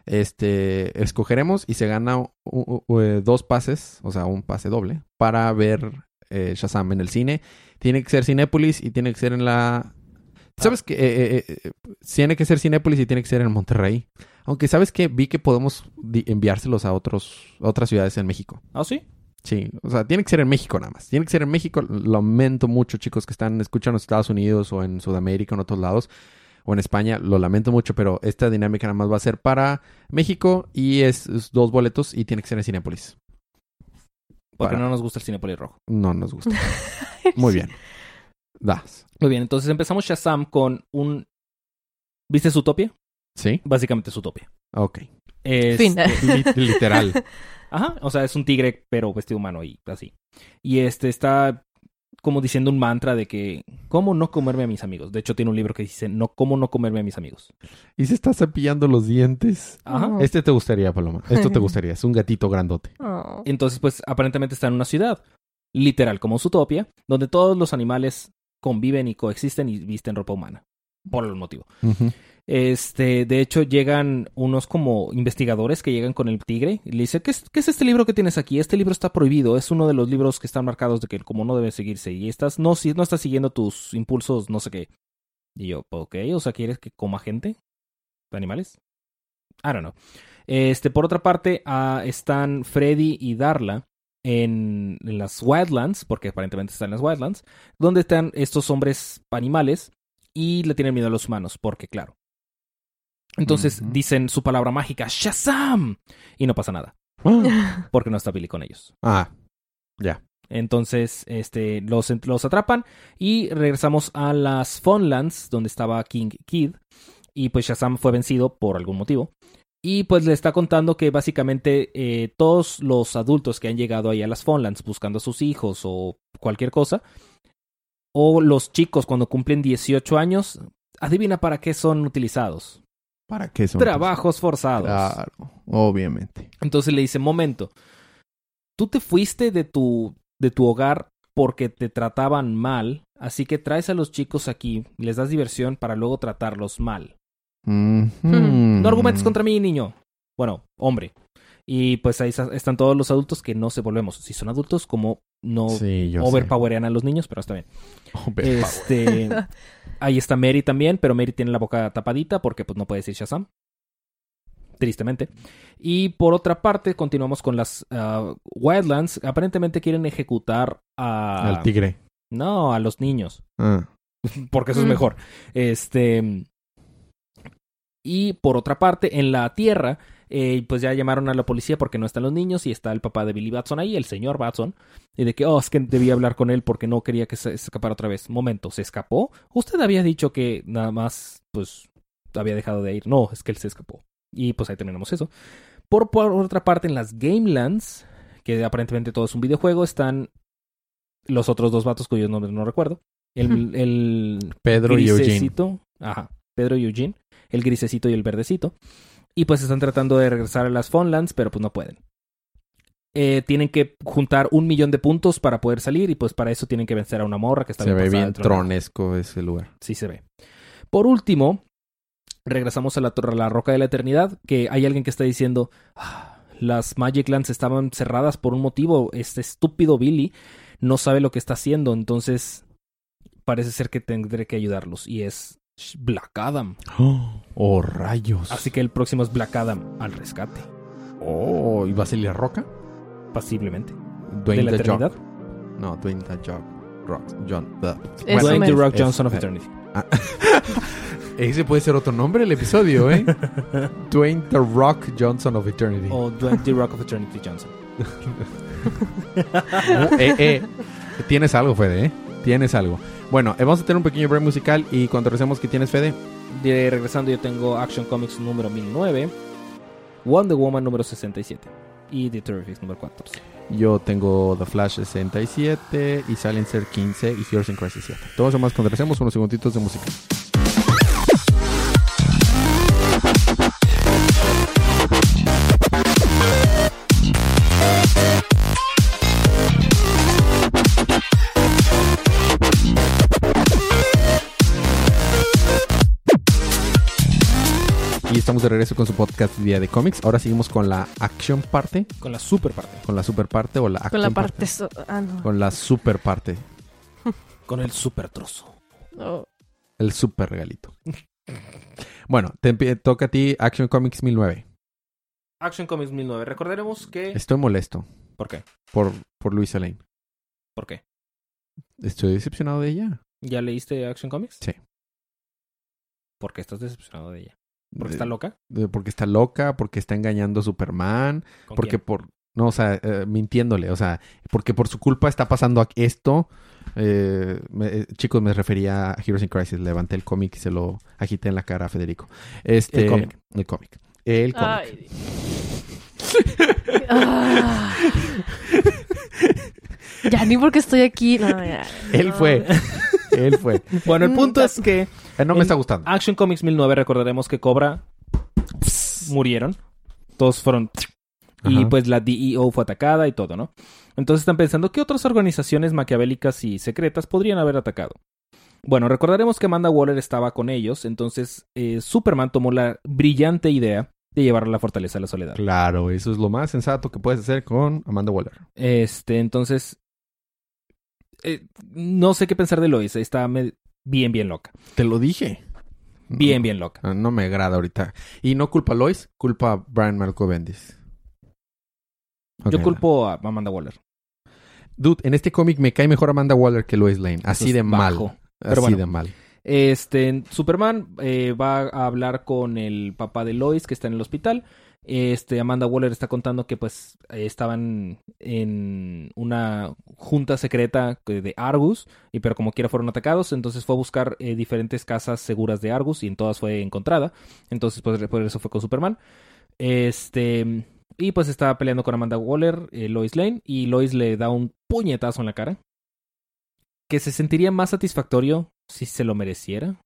S1: Este, escogeremos y se gana u- u- u- eh, dos pases, o sea, un pase doble para ver eh, Shazam en el cine. Tiene que ser Cinépolis y tiene que ser en la ¿Sabes que tiene que ser Cinépolis y tiene que ser en Monterrey? Aunque sabes que vi que podemos enviárselos a otros a otras ciudades en México.
S2: ¿Ah, sí?
S1: Sí, o sea, tiene que ser en México nada más. Tiene que ser en México. Lo lamento mucho, chicos que están escuchando en Estados Unidos o en Sudamérica o en otros lados o en España. Lo lamento mucho, pero esta dinámica nada más va a ser para México y es, es dos boletos y tiene que ser en Cinépolis.
S2: Porque
S1: Para-
S2: no nos gusta el cine polirojo.
S1: No nos gusta. Muy bien. Das.
S2: Muy bien, entonces empezamos Shazam con un... ¿Viste Zootopia?
S1: ¿Sí?
S2: Básicamente Zootopia.
S1: Ok.
S2: Es-
S3: Fin.
S1: Literal.
S2: Ajá, o sea, es un tigre, pero vestido humano y así. Y este está como diciendo un mantra de que, ¿cómo no comerme a mis amigos? De hecho, tiene un libro que dice, no, ¿cómo no comerme a mis amigos?
S1: Y se está cepillando los dientes.
S2: Ajá.
S3: Oh.
S1: Este te gustaría, Paloma. Esto te gustaría. Es un gatito grandote.
S3: Oh.
S2: Entonces, pues, aparentemente está en una ciudad, literal, como Zootopia, donde todos los animales conviven y coexisten y visten ropa humana. Por algún motivo. Este, de hecho, llegan unos como investigadores que llegan con el tigre y le dice, ¿qué es, qué es este libro que tienes aquí? Este libro está prohibido, es uno de los libros que están marcados de que como no debe seguirse y estás, no, si no estás siguiendo tus impulsos, no sé qué. Y yo, ok, o sea, ¿quieres que coma gente? ¿Animales? I don't know. Este, por otra parte, ah, están Freddy y Darla en, en las Wildlands, porque aparentemente están en las Wildlands, donde están estos hombres animales y le tienen miedo a los humanos, porque claro. Entonces dicen su palabra mágica, Shazam, y no pasa nada, porque no está Billy con ellos.
S1: Ah, ya.
S2: Entonces, este, los, los atrapan y regresamos a las Funlands, donde estaba King Kid, y pues Shazam fue vencido por algún motivo. Y pues le está contando que básicamente eh, todos los adultos que han llegado ahí a las Funlands buscando a sus hijos o cualquier cosa, o los chicos cuando cumplen 18 años, adivina para qué son utilizados.
S1: ¿Para qué son?
S2: Trabajos forzados.
S1: Claro, obviamente.
S2: Entonces le dice, momento, tú te fuiste de tu, de tu hogar porque te trataban mal, así que traes a los chicos aquí, les das diversión para luego tratarlos mal. No argumentes contra mí, niño. Bueno, hombre. Y pues ahí están todos los adultos que no se volvemos. Si son adultos, como no
S1: Sí, sé.
S2: a los niños, pero está bien. Este, ahí está Mary también, pero Mary tiene la boca tapadita porque pues no puede decir Shazam. Tristemente. Y por otra parte, continuamos con las ah, Wildlands. Aparentemente quieren ejecutar a...
S1: Al tigre.
S2: No, a los niños.
S1: Ah.
S2: Porque eso es
S3: Mm.
S2: mejor. Este. Y por otra parte, en la Tierra, eh, pues ya llamaron a la policía porque no están los niños y está el papá de Billy Batson ahí, el señor Batson. Y de que, oh, es que debía hablar con él porque no quería que se escapara otra vez. Momento, ¿se escapó? Usted había dicho que nada más, pues, había dejado de ir. No, es que él se escapó. Y pues ahí terminamos eso. Por, por otra parte, en las Gamelands, que aparentemente todo es un videojuego, están los otros dos vatos cuyos nombres no recuerdo. El, el
S1: Pedro y Eugene.
S2: grisecito. Ajá. Pedro y Eugene. El grisecito y el verdecito. Y pues están tratando de regresar a las Funlands, pero pues no pueden. Eh, tienen que juntar un millón de puntos para poder salir y pues para eso tienen que vencer a una morra que está
S1: Se ve bien tronesco ese lugar.
S2: Sí se ve. Por último, regresamos a la, torre- a la Roca de la Eternidad, que hay alguien que está diciendo, "Ah, las Magic Lands estaban cerradas por un motivo, este estúpido Billy no sabe lo que está haciendo, entonces parece ser que tendré que ayudarlos. Y es Black Adam.
S1: Oh, rayos.
S2: Así que el próximo es Black Adam al rescate,
S1: Oh, ¿y va a salir la roca?
S2: pasiblemente.
S1: Dwayne
S2: de la
S1: the
S2: Eternidad.
S1: Jock. No, Dwayne the Jock. Rock. John. the-
S3: Eso
S2: Dwayne The. Rock
S1: es-
S2: Johnson of
S1: eh,
S2: Eternity.
S1: Ah. Ese puede ser otro nombre del episodio, ¿eh? Dwayne The Rock Johnson of Eternity.
S2: O Dwayne The Rock of Eternity Johnson.
S1: Uh, eh, eh. Tienes algo, Fede, ¿eh? Tienes algo. Bueno, eh, vamos a tener un pequeño break musical y cuando regresemos, ¿qué tienes, Fede?
S2: De regresando, yo tengo Action Comics número 1009, Wonder Woman número 67 y The Terrifics número 14.
S1: Yo tengo The Flash 67 y Silencer 15 y Heroes in Crisis 7. Todo eso más cuando regresemos unos segunditos de música. Y estamos de regreso con su podcast Día de Cómics. Ahora seguimos con la acción parte,
S2: Con la super parte.
S1: con la super parte o la
S3: Con
S1: action
S3: la parte... so- Ah, no.
S1: Con la super parte,
S2: Con el super trozo.
S3: Oh.
S1: el super regalito. Bueno, te toca a ti Action Comics 1009.
S2: Action Comics 1009. Recordaremos que...
S1: Estoy molesto
S2: ¿Por qué?
S1: por, por Luisa Lane.
S2: ¿Por qué?
S1: Estoy decepcionado de ella.
S2: ¿Ya leíste Action Comics?
S1: Sí.
S2: ¿Por qué estás decepcionado de ella? ¿Porque
S1: De-
S2: está loca?
S1: de- porque está loca, porque está engañando a Superman,
S2: ¿Con
S1: porque
S2: quién?
S1: por... No, o sea, eh, mintiéndole, o sea, porque por su culpa está pasando esto. Eh, me- eh, chicos, me refería a Heroes in Crisis. Levanté el cómic y se lo agité en la cara a Federico. Este,
S2: El cómic.
S1: El cómic. El cómic.
S3: Ah. ya ni porque estoy aquí. No, ya.
S1: Él fue. Él fue.
S2: Bueno, el punto es que
S1: Eh, no me
S2: En-
S1: está gustando.
S2: Action Comics 1009 recordaremos que Cobra murieron. Todos fueron... Y pues la DEO fue atacada y todo, ¿no? Entonces están pensando qué otras organizaciones maquiavélicas y secretas podrían haber atacado. Bueno, recordaremos que Amanda Waller estaba con ellos, entonces eh, Superman tomó la brillante idea de llevarla a la Fortaleza de la Soledad.
S1: Claro, eso es lo más sensato que puedes hacer con Amanda Waller.
S2: Este, entonces... eh, no sé qué pensar de Lois, está me- bien, bien loca.
S1: Te lo dije.
S2: Bien, bien loca.
S1: Ah, No me agrada ahorita. Y no culpa a Lois, culpa a Brian Marco Bendis.
S2: Yo culpo a Amanda Waller.
S1: Dude, en este cómic me cae mejor Amanda Waller que Lois Lane. Así de mal.
S2: bajo.
S1: Así
S2: bueno.
S1: de mal.
S2: Este, Superman eh, va a hablar con el papá de Lois que está en el hospital. Este, Amanda Waller está contando que pues estaban en una junta secreta de Argus, y pero como quiera fueron atacados, entonces fue a buscar eh, diferentes casas seguras de Argus y en todas fue encontrada. Entonces pues por eso fue con Superman. Este, y pues estaba peleando con Amanda Waller, eh, Lois Lane, y Lois le da un puñetazo en la cara. Que se sentiría más satisfactorio si se lo mereciera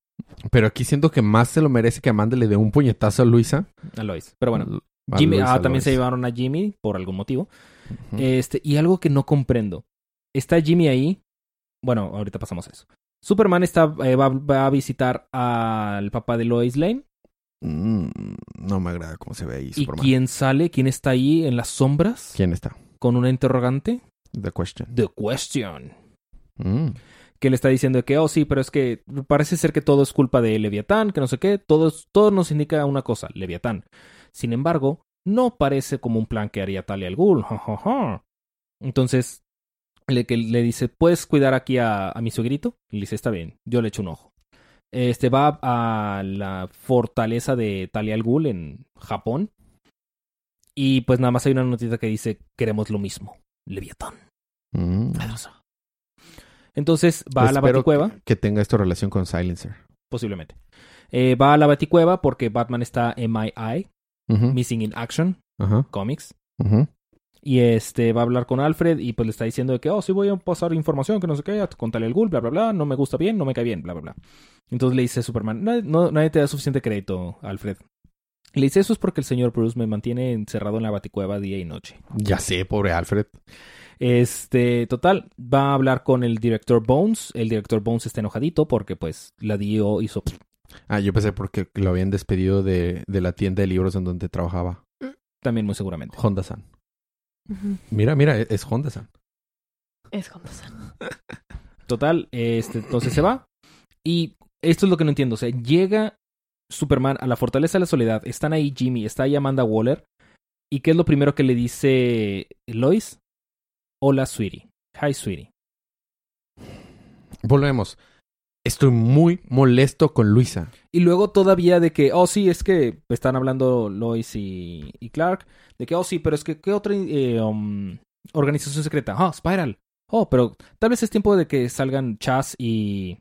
S1: Pero aquí siento que más se lo merece que Amanda le dé un puñetazo a Luisa.
S2: a Lois. Pero bueno,
S1: A
S2: Jimmy,
S1: Luisa,
S2: ah, también
S1: Lois.
S2: se llevaron a Jimmy por algún motivo. Este, y algo que no comprendo. Está Jimmy ahí. Bueno, ahorita pasamos a eso. Superman está, eh, va, va a visitar al papá de Lois Lane.
S1: Mm, no me agrada cómo se ve ahí
S2: ¿Y quién sale? ¿Quién está ahí en las sombras?
S1: ¿Quién está?
S2: Con una interrogante.
S1: The question.
S2: The question.
S1: Mm.
S2: Que le está diciendo que, oh, sí, pero es que parece ser que todo es culpa de Leviatán, que no sé qué. Todo, todo nos indica una cosa, Leviatán. Sin embargo, no parece como un plan que haría Talia al Ghul. Entonces, le, que le dice, ¿puedes cuidar aquí a, a mi suegrito? Y le dice, está bien, yo le echo un ojo. Este va a la fortaleza de Talia al Ghul en Japón. Y pues nada más hay una notita que dice, queremos lo mismo, Leviatán.
S1: Mm.
S2: Entonces va a la Baticueva.
S1: Que, tenga esto relación con Silencer.
S2: Posiblemente. Eh, va a la Baticueva porque Batman está MII,
S1: Ujú.
S2: Missing in Action. Comics. Y este va a hablar con Alfred y pues le está diciendo de que, oh, sí voy a pasar información, que no sé qué, contarle el ghoul, bla, bla, bla, no me gusta bien, no me cae bien, bla, bla, bla. Entonces le dice Superman, no, no- nadie te da suficiente crédito, Alfred. Le dice, eso es porque el señor Bruce me mantiene encerrado en la baticueva día y noche.
S1: Ya sé, pobre Alfred.
S2: Este, total, va a hablar con el director Bones. El director Bones está enojadito porque pues la dio hizo...
S1: Ah, yo pensé porque lo habían despedido de, de la tienda de libros en donde trabajaba.
S2: También muy seguramente.
S1: Honda-san. Mira, mira, e-, es Honda-san.
S3: Es Honda-san.
S2: Total, este, entonces se va. Y esto es lo que no entiendo. O sea, llega Superman a la Fortaleza de la Soledad. Están ahí Jimmy, está ahí Amanda Waller. ¿Y qué es lo primero que le dice Lois? Hola, sweetie. Hi, sweetie.
S1: Volvemos. Estoy muy molesto con Luisa.
S2: Y luego todavía de que, oh sí, es que están hablando Lois y, y Clark. De que, oh sí, pero es que, ¿qué otra eh, um, organización secreta? Oh, Spiral. Oh, pero tal vez es tiempo de que salgan Chas y...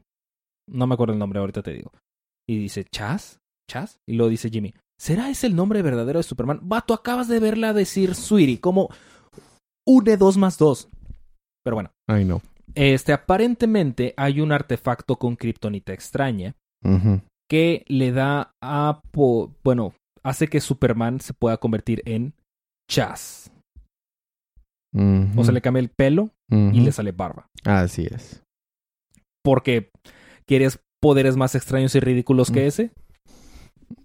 S2: No me acuerdo el nombre, ahorita te digo. Y dice, ¿Chas? ¿Chas? Y luego dice Jimmy, ¿será ese el nombre verdadero de Superman? Vato, acabas de verla decir Sweetie, como une dos más dos. Pero bueno,
S1: Ay, no.
S2: este, aparentemente hay un artefacto con kriptonita extraña que le da a... po- bueno, hace que Superman se pueda convertir en Chas.
S1: Ujú.
S2: O se le cambia el pelo y le sale barba.
S1: Así es.
S2: Porque quieres poderes más extraños y ridículos que
S1: Mm.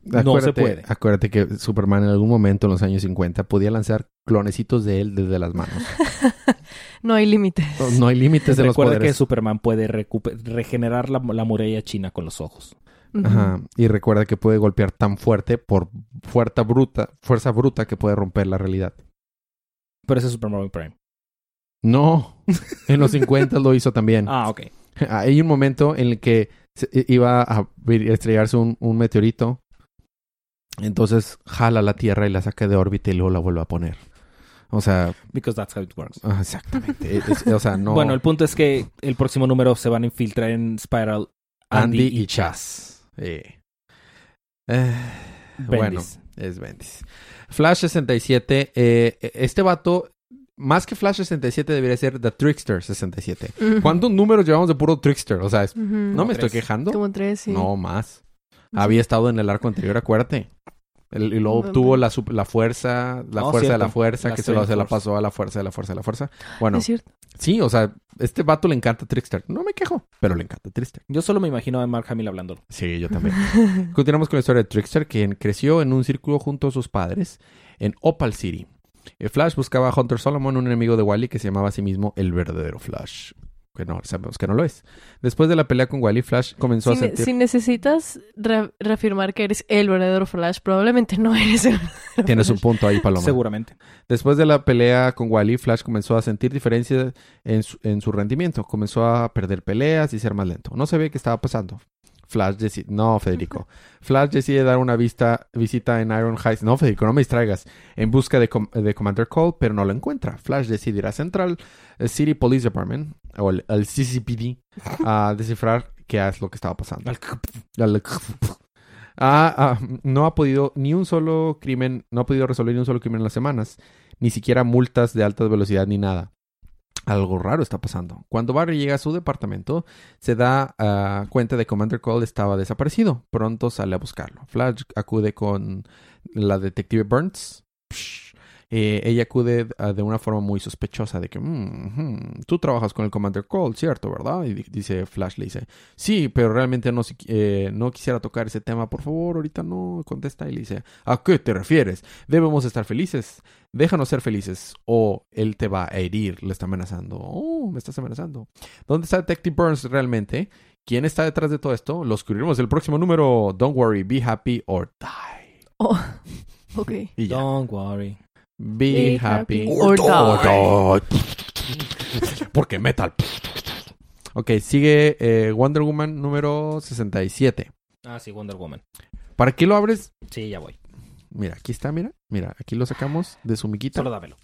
S2: No se
S1: Acuérdate-
S2: puede.
S1: Acuérdate que Superman en algún momento en los años 50 podía lanzar clonecitos de él desde las manos.
S3: No hay límites.
S1: No, no hay límites de los
S2: Recuerda que
S1: poderes.
S2: Superman puede regenerar la, la muralla china con los ojos.
S1: Ajá. Y recuerda que puede golpear tan fuerte por fuerza bruta, fuerza bruta que puede romper la realidad.
S2: Pero ese es Superman Prime.
S1: No, en los 50 lo hizo también.
S2: Ah, ok.
S1: Hay un momento en el que iba a estrellarse un, un meteorito. Entonces jala la Tierra y la saca de órbita y luego la vuelve a poner. O sea,
S2: Because that's how it works.
S1: ah, exactamente. Es- o sea, no.
S2: Bueno, el punto es que el próximo número se van a infiltrar en Spiral
S1: Andy,
S2: Andy,
S1: y Chas. Eh. Eh, bueno, es Bendis. Flash 67. eh, este vato, más que Flash 67, debería ser The Trickster 67.
S3: Ujú.
S1: ¿Cuántos números llevamos de puro Trickster? O sea, es- no me estoy quejando.
S3: Como tres, sí.
S1: No, más. Había estado en el arco anterior, acuérdate. El- y luego obtuvo la, la fuerza, la
S2: No,
S1: fuerza de la fuerza,
S2: La
S1: que se, lo, se la pasó a la fuerza de la fuerza de la fuerza. Bueno,
S3: Es cierto.
S1: sí, o sea, este vato le encanta Trickster. No me quejo, pero le encanta Trickster.
S2: Yo solo me imagino a Mark Hamill hablándolo.
S1: Sí, yo también. Continuamos con la historia de Trickster, quien creció en un círculo junto a sus padres en Opal City. El Flash buscaba a Hunter Solomon, un enemigo de Wally que se llamaba a sí mismo el verdadero Flash. Que no, sabemos que no lo es. Después de la pelea con Wally, Flash comenzó
S3: Si,
S1: a sentir...
S3: si necesitas re- reafirmar que eres el verdadero Flash, probablemente no eres el verdadero
S1: Tienes un punto ahí, Paloma.
S2: Seguramente.
S1: Después de la pelea con Wally, Flash comenzó a sentir diferencias en su, en su rendimiento. Comenzó a perder peleas y ser más lento. No sabía qué estaba pasando. Flash decide... No, Federico. Flash decide dar una vista, visita en Iron Heights. No, Federico, no me distraigas. En busca de, Com- de Commander Cole, pero no lo encuentra. Flash decide ir a Central eh, City Police Department, o el, el CCPD, a descifrar qué es lo que estaba pasando. Ah, ah, no ha podido ni un solo crimen, no ha podido resolver ni un solo crimen en las semanas, ni siquiera multas de alta velocidad ni nada. Algo raro está pasando. Cuando Barry llega a su departamento, se da ah, cuenta de que Commander Cole estaba desaparecido. Pronto sale a buscarlo. Flash acude con la detective Burns. Psh. Eh, ella acude ah, de una forma muy sospechosa de que "Mm, tú trabajas con el Commander Cole, ¿cierto? ¿Verdad? Y di- dice Flash, le dice, Sí, pero realmente no, eh, no quisiera tocar ese tema, por favor, ahorita no. Contesta y le dice, ¿a qué te refieres? Debemos estar felices. Déjanos ser felices o él te va a herir, le está amenazando. Oh, me estás amenazando. ¿Dónde está Detective Burns realmente? ¿Quién está detrás de todo esto? Lo descubriremos el próximo número. Don't worry, be happy or die.
S3: Oh, ok.
S1: Y ya.
S2: Don't worry.
S1: Be,
S3: Be
S1: happy,
S3: happy or
S1: or die. Porque metal. Ok, sigue eh, Wonder Woman número 67.
S2: Ah, sí, Wonder Woman.
S1: ¿Para qué lo abres?
S2: Sí, ya voy.
S1: Mira, aquí está, mira. Mira, aquí lo sacamos de su miquita.
S2: Solo dámelo.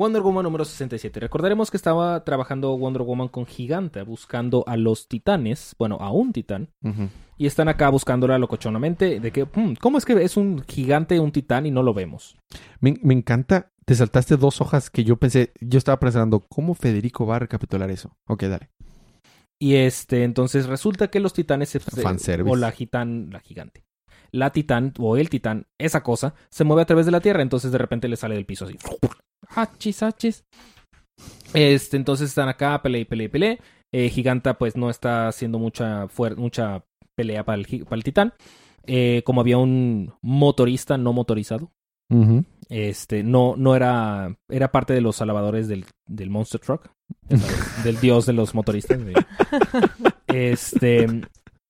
S2: Wonder Woman número 67. Recordaremos que estaba trabajando Wonder Woman con Giganta buscando a los titanes, bueno, a un titán, y están acá buscándola locochonamente de que, hmm, ¿cómo es que es un gigante, un titán y no lo vemos?
S1: me, me encanta te saltaste dos hojas que yo pensé, yo estaba pensando, ¿cómo Federico va a recapitular eso? Ok, dale.
S2: Y este, entonces resulta que los titanes se, se-
S1: Fanservice.
S2: o la gitán, la gigante. La titán o el titán, esa cosa, se mueve a través de la tierra, entonces de repente le sale del piso así. Hachis, hachis. Este, entonces están acá, pelea y pelea y pelea. Eh, Giganta, pues no está haciendo mucha, fuer- mucha pelea para el, para el titán. Eh, como había un motorista no motorizado, este, no, no era, era parte de los alabadores del, del Monster Truck, del dios de los motoristas. de- este,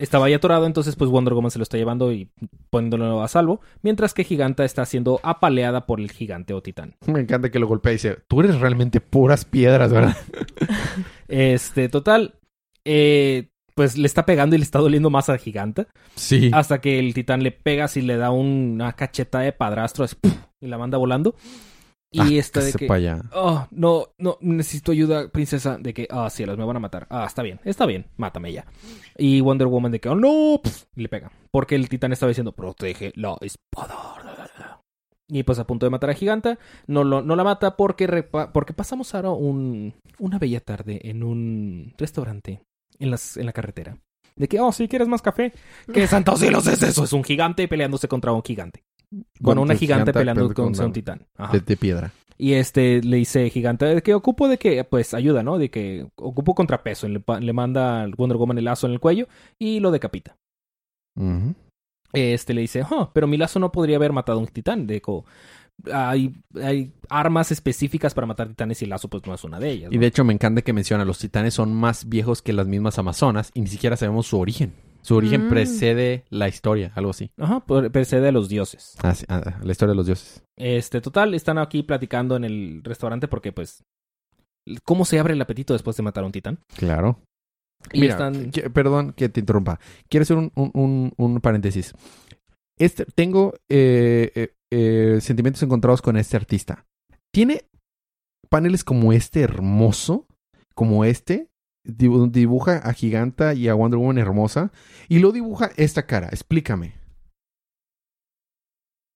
S2: estaba ahí atorado, entonces pues Wonder Woman se lo está llevando y poniéndolo a salvo, mientras que Giganta está siendo apaleada por el gigante o titán.
S1: Me encanta que lo golpea y dice, tú eres realmente puras piedras, ¿verdad?
S2: Este, total, eh, pues le está pegando y le está doliendo más a Giganta,
S1: Sí.
S2: hasta que el titán le pega así le da una cacheta de padrastro así, ¡puf! y la manda volando. Y
S1: Ah,
S2: está de que...
S1: allá.
S2: Oh, no, no, necesito ayuda, princesa. De que, ah, cielos, me van a matar. Ah, está bien, está bien, mátame ya. Y Wonder Woman de que, oh, no, pf, y le pega. Porque el titán estaba diciendo, protege la espada. Y pues a punto de matar a Giganta, no, lo, no la mata porque, repa- porque pasamos ahora un, una bella tarde en un restaurante en, las, en la carretera. De que, oh, si quieres más café. ¿Qué santos cielos es eso? Es un gigante peleándose contra un gigante. Bueno, una
S1: Entonces,
S2: gigante peleando
S1: con
S2: un titán. Ajá.
S1: De, de piedra.
S2: Y este le dice gigante de que ocupo de que, pues ayuda, ¿no? De que ocupo contrapeso. Le, manda al Wonder Woman el lazo en el cuello y lo decapita. Este le dice, oh, pero mi lazo no podría haber matado a un titán. De co- hay, hay armas específicas para matar titanes y el lazo pues no es una de ellas.
S1: Y de hecho me encanta que menciona, los titanes son más viejos que las mismas amazonas y ni siquiera sabemos su origen. Su origen
S3: Mm.
S1: precede la historia, algo así.
S2: Ajá, precede a los dioses.
S1: Ah, sí, ah, la historia de los dioses.
S2: Este, total, están aquí platicando en el restaurante porque pues... ¿Cómo se abre el apetito después de matar a un titán?
S1: Claro.
S2: Y
S1: Mira,
S2: están...
S1: que- perdón que te interrumpa. Quiero hacer un, un- un- un paréntesis. Este, tengo eh, eh, eh, sentimientos encontrados con este artista. Tiene paneles como este hermoso, como este. Dibu- Dibuja a Giganta y a Wonder Woman hermosa. Y lo dibuja esta cara. Explícame.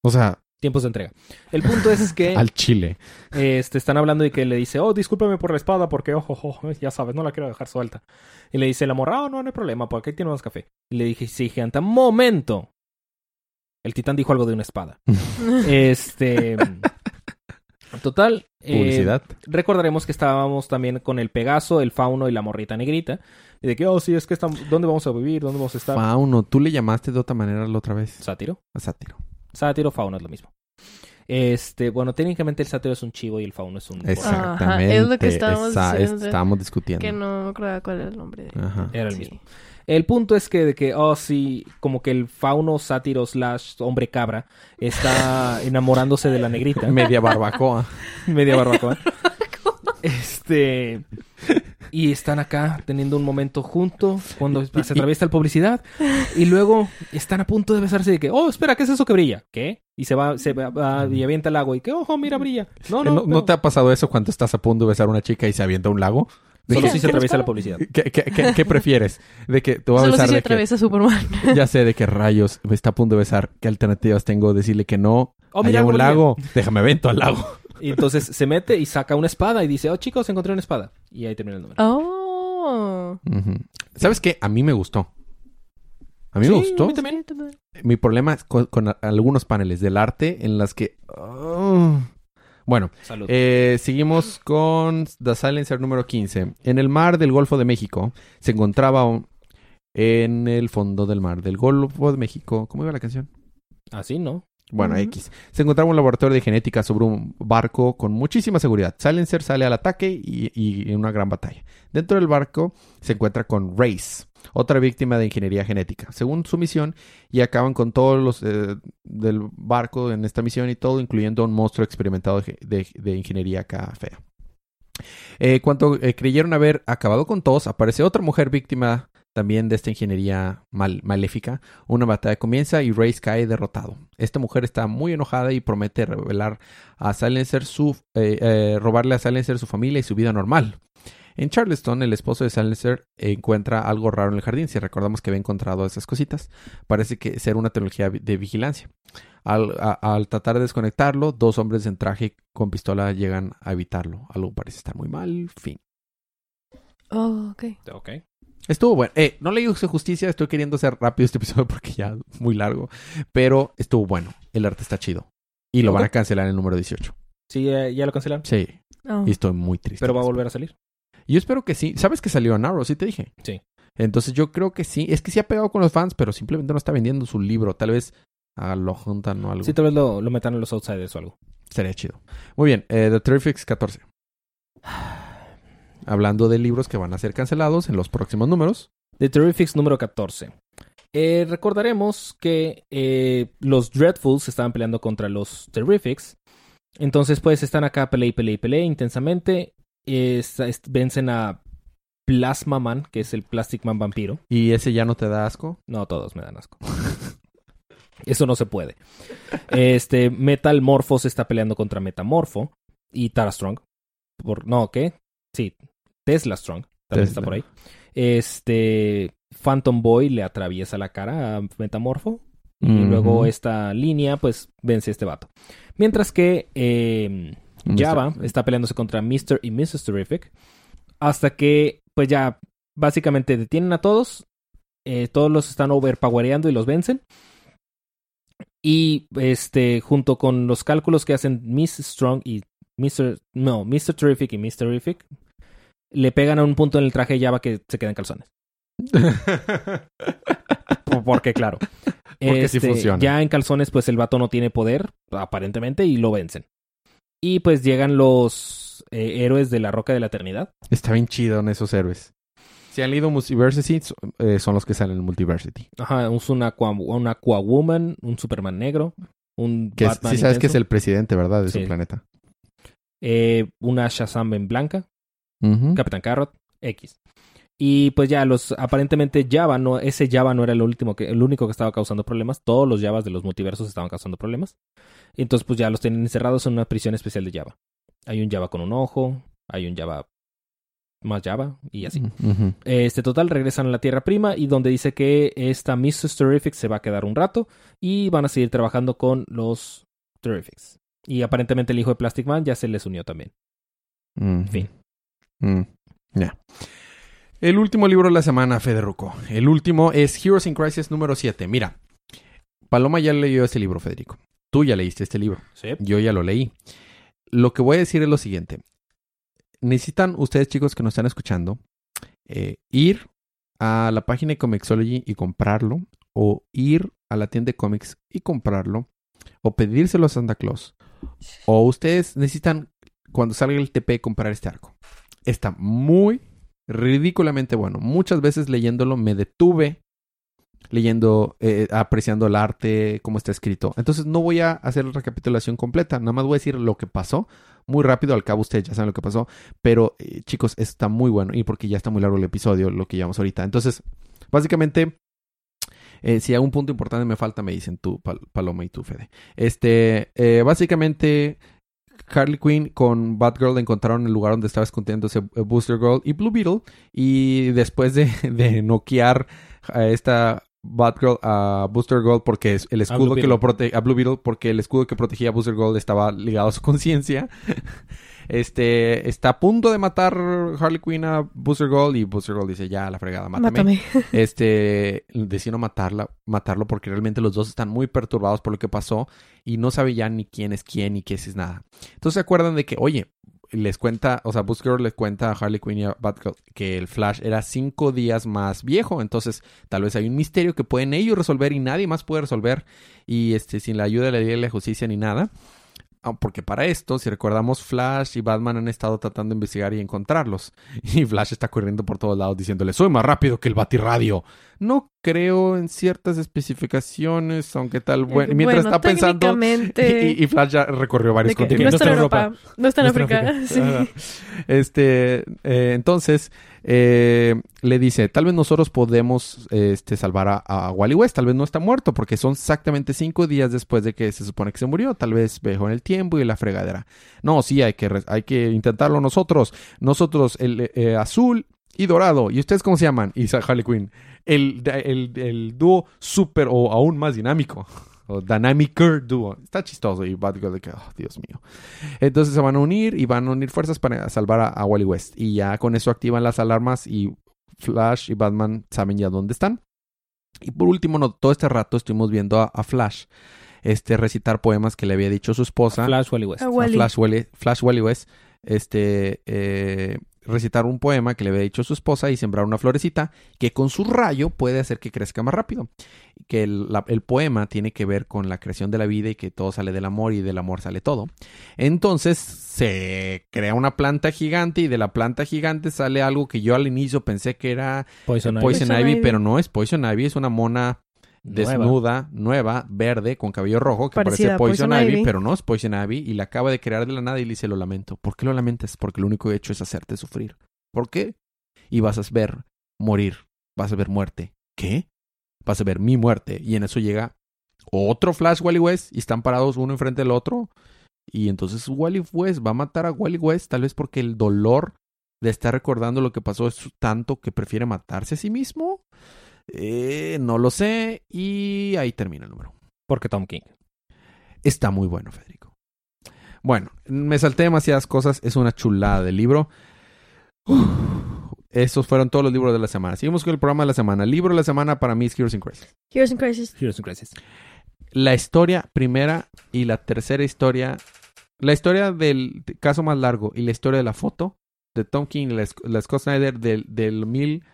S1: O sea,
S2: Tiempos de entrega. El punto es que...
S1: al chile.
S2: Este, están hablando y que le dice, oh, discúlpame por la espada porque, ojo, ojo, ya sabes, no la quiero dejar suelta. Y le dice la morra, oh, no, no hay problema, porque aquí tenemos café. Y le dije, sí, giganta, momento. El titán dijo algo de una espada. Este... Total. eh,
S1: Publicidad.
S2: recordaremos que estábamos también con el Pegaso, el Fauno y la morrita negrita. Y de que, oh, sí, es que estamos... ¿Dónde vamos a vivir? ¿Dónde vamos a estar?
S1: Fauno, tú le llamaste de otra manera la otra vez.
S2: Sátiro.
S1: A sátiro.
S2: Sátiro, fauno es lo mismo. Este, bueno, técnicamente el sátiro es un chivo y el fauno es un...
S1: Exactamente.
S3: es lo que estábamos
S1: esa-
S3: diciendo.
S1: estábamos discutiendo.
S3: Que no me acuerdo cuál era el nombre. de-
S1: Ajá.
S2: Era el
S3: Sí.
S2: mismo. El punto es que de que, oh sí, como que el fauno sátiro slash hombre cabra está enamorándose de la negrita.
S1: Media barbacoa.
S2: media barbacoa. Este. Y están acá teniendo un momento juntos cuando se atraviesa la publicidad. Y luego están a punto de besarse de que, oh, espera, ¿qué es eso que brilla? ¿Qué? Y se va, se va, va y avienta el agua y que, ojo, mira, brilla. No, no,
S1: ¿No, no
S2: no.
S1: te ha pasado eso cuando estás a punto de besar a una chica y se avienta un lago? De
S2: Solo
S1: que-
S2: si se atraviesa la publicidad.
S1: ¿Qué, qué, qué- qué prefieres? De que te voy a
S3: Solo si
S1: besar
S3: se
S1: de que...
S3: atraviesa Superman.
S1: Ya sé de qué rayos me está a punto de besar. ¿Qué alternativas tengo? Decirle que no.
S2: Oh,
S1: Hay
S2: mira,
S1: un lago. Déjame vento al lago.
S2: Y entonces se mete y saca una espada y dice, oh, chicos, encontré una espada. Y ahí termina el número.
S3: Oh.
S1: ¿Sabes qué? A mí me gustó. A mí me
S2: Sí,
S1: gustó.
S2: a mí también.
S1: Mi problema es con, algunos paneles del arte en las que... ah. Bueno,
S2: Salud.
S1: Eh, seguimos con The Silencer número 15. En el mar del Golfo de México se encontraba un- en el fondo del mar del Golfo de México. ¿Cómo iba la canción?
S2: Así, ¿no?
S1: Bueno. X. Se encontraba un laboratorio de genética sobre un barco con muchísima seguridad. Silencer sale al ataque y, y en una gran batalla. Dentro del barco se encuentra con Race, otra víctima de ingeniería genética. Según su misión, y acaban con todos los eh, del barco en esta misión y todo, incluyendo un monstruo experimentado de, ingeniería acá fea. Eh, cuando eh, creyeron haber acabado con todos, aparece otra mujer víctima también de esta ingeniería mal- maléfica. Una batalla comienza y Race cae derrotado. Esta mujer está muy enojada y promete revelar a Silencer su, robarle a Silencer su familia y su vida normal. En Charleston, el esposo de Silencer encuentra algo raro en el jardín. Si recordamos que había encontrado esas cositas, parece que ser una tecnología de vigilancia. Al, a- al tratar de desconectarlo, dos hombres en traje con pistola llegan a evitarlo. Algo parece estar muy mal. Fin.
S3: Oh, ok.
S2: Ok.
S1: Estuvo bueno. Eh, no le hice justicia, estoy queriendo hacer rápido este episodio porque ya es muy largo. Pero estuvo bueno. El arte está chido. Y lo van a cancelar en el número 18.
S2: Sí, eh, ya lo cancelaron.
S1: Sí.
S3: Oh.
S1: Y estoy muy triste.
S2: Pero va a volver a salir.
S1: Yo espero que sí. ¿Sabes que salió en Arrow? Sí te dije.
S2: Sí.
S1: Entonces yo creo que sí. Es que sí ha pegado con los fans, pero simplemente no está vendiendo su libro. Tal vez ah, lo juntan o algo.
S2: Sí, tal vez lo, lo metan en los outsiders o algo.
S1: Sería chido. Muy bien. eh, The Terrifics 14. Hablando de libros que van a ser cancelados en los próximos números.
S2: The Terrifics número 14. Eh, recordaremos que eh, los Dreadfuls estaban peleando contra los Terrifics. Entonces, pues, están acá, pelea y pelea y pelea intensamente. Es- es- vencen a Plasma Man, que es el Plastic Man vampiro.
S1: ¿Y ese ya no te da asco?
S2: No, todos me dan asco. Eso no se puede. Este, Metal Morphos está peleando contra Metamorfo y Tara Strong. Por, no, ¿qué? Sí, Tesla Strong. También está
S1: Tesla.
S2: por ahí. Este, Phantom Boy le atraviesa la cara a Metamorfo. Y luego esta línea, pues, vence a este vato. Mientras que eh, Java
S1: Mr.
S2: está peleándose contra Mr. y Mrs. Terrific. Hasta que, pues ya, básicamente detienen a todos. eh, todos los están overpowereando y los vencen. Y este, junto con los cálculos que hacen Miss Strong y Mr. No, Mr. Terrific y Miss Terrific, le pegan a un punto en el traje de Java que se queda en calzones. Por- Porque, claro.
S1: Porque sí
S2: Este,
S1: funciona.
S2: Ya en calzones, pues el vato no tiene poder, aparentemente, y lo vencen. Y pues llegan los eh, héroes de la Roca de la Eternidad.
S1: Está bien chido en esos héroes. Si han leído Multiversity, eh, son los que salen en Multiversity.
S2: Ajá, es un, Aqua, un Aquawoman, un Superman negro, un
S1: Que es-
S2: Batman
S1: sí sabes que es el presidente, ¿verdad? De
S2: Sí.
S1: su planeta.
S2: eh, una Shazam en blanca,
S1: Ujú.
S2: Capitán Carrot, X. Y pues ya los aparentemente Java no ese Java no era el último que el único que estaba causando problemas, todos los Javas de los multiversos estaban causando problemas. Entonces pues ya los tienen encerrados en una prisión especial de Java. Hay un Java con un ojo, hay un Java más Java y así. Este total regresan a la Tierra Prima y donde dice que esta Mrs. Terrific se va a quedar un rato y van a seguir trabajando con los Terrifics. Y aparentemente el hijo de Plastic Man ya se les unió también. Fin.
S1: Mm, Ya. El último libro de la semana, Federico. El último es Heroes in Crisis número 7. Mira, Paloma ya leyó este libro, Federico. Tú ya leíste este libro.
S2: Sí.
S1: Yo ya lo leí. Lo que voy a decir es lo siguiente. Necesitan ustedes, chicos que nos están escuchando, eh, ir a la página de Comixology y comprarlo, o ir a la tienda de cómics y comprarlo, o pedírselo a Santa Claus, o ustedes necesitan, cuando salga el TP, comprar este arco. Está muy ridículamente bueno. Muchas veces leyéndolo me detuve leyendo, eh, apreciando el arte, cómo está escrito. Entonces no voy a hacer la recapitulación completa, nada más voy a decir lo que pasó muy rápido, al cabo ustedes ya saben lo que pasó, pero eh, chicos, está muy bueno y porque ya está muy largo el episodio, lo que llevamos ahorita. Entonces, básicamente, eh, si algún punto importante me falta, me dicen tú, Pal- Paloma y tú, Fede. Este, eh, básicamente, Harley Quinn con Batgirl encontraron el lugar donde estaba escondiéndose eh, Booster Girl y Blue Beetle. Y después de, de noquear a esta Batgirl a Booster Girl porque el escudo que lo protege a Blue Beetle porque el escudo que protegía a Booster Girl estaba ligado a su conciencia. Este está a punto de matar Harley Quinn a Booster Girl y Booster Girl dice ya la fregada, mátame
S3: Mátame.
S1: este decidió no matarla, matarlo porque realmente los dos están muy perturbados por lo que pasó y no sabe ya ni quién es quién ni qué es nada. Entonces se acuerdan de que, oye, les cuenta, o sea, Busker les cuenta a Harley Quinn y a Batgirl que el Flash era cinco días más viejo, entonces tal vez hay un misterio que pueden ellos resolver y nadie más puede resolver y este sin la ayuda de la Liga de la Justicia ni nada. Ah, Porque para esto, si recordamos, Flash y Batman han estado tratando de investigar y encontrarlos. Y Flash está corriendo por todos lados diciéndole, soy más rápido que el batirradio. No creo en ciertas especificaciones, aunque tal... Bueno, mientras está pensando... Y, y Flash ya recorrió varios
S2: continentes.
S3: no está en
S2: No está en
S3: Europa, no está en
S2: No está en
S3: África. Sí.
S1: Este, eh, entonces, eh, le dice, tal vez nosotros podemos este, salvar a, a Wally West, tal vez no está muerto, porque son exactamente cinco días después de que se supone que se murió, tal vez viajó en el tiempo y la fregadera. No, sí, hay que, hay que intentarlo nosotros, nosotros, el eh, azul y dorado, ¿y ustedes cómo se llaman? Y Harley Quinn, el, el, el dúo súper o aún más dinámico. O Dynamicer Duo. Está chistoso. Y Batgirl de que, oh, Dios mío. Entonces se van a unir y van a unir fuerzas para salvar a, a Wally West. Y ya con eso activan las alarmas y Flash y Batman saben ya dónde están. Y por último, no, todo este rato estuvimos viendo a, a Flash este, recitar poemas que le había dicho su esposa.
S2: Flash Wally West.
S3: A
S1: a
S3: Wally.
S1: Flash Wally, Flash Wally West. Este, eh, recitar un poema que le había dicho su esposa y sembrar una florecita que con su rayo puede hacer que crezca más rápido. Que el, la- el poema tiene que ver con la creación de la vida y que todo sale del amor y del amor sale todo. Entonces se crea una planta gigante y de la planta gigante sale algo que yo al inicio pensé que era
S2: Poison, Ivy.
S1: Poison, pero no es Poison Ivy, es una mona. Desnuda, nueva, verde, con cabello rojo, que
S3: Parecida
S1: parece Poison,
S3: Poison
S1: Ivy,
S3: Ivy.
S1: pero no es Poison Ivy, y la acaba de crear de la nada y le dice lo lamento. ¿Por qué lo lamentas? Porque lo único que he hecho es hacerte sufrir. ¿Por qué? Y vas a ver morir, vas a ver muerte. ¿Qué? Vas a ver mi muerte. Y en eso llega otro Flash Wally West y están parados uno enfrente del otro. Y entonces Wally West va a matar a Wally West, tal vez porque el dolor de estar recordando lo que pasó es tanto que prefiere matarse a sí mismo. Eh, no lo sé. Y ahí termina el número.
S2: Porque Tom King.
S1: Está muy bueno, Federico. Bueno, me salté demasiadas cosas. Es una chulada de libro. Uf, esos fueron todos los libros de la semana. Seguimos con el programa de la semana. Libro de la semana para mí es Heroes in Crisis.
S3: Heroes in Crisis.
S2: Heroes in Crisis.
S1: La historia primera y la tercera historia. La historia del caso más largo y la historia de la foto de Tom King y la, la Scott Snyder del, del mil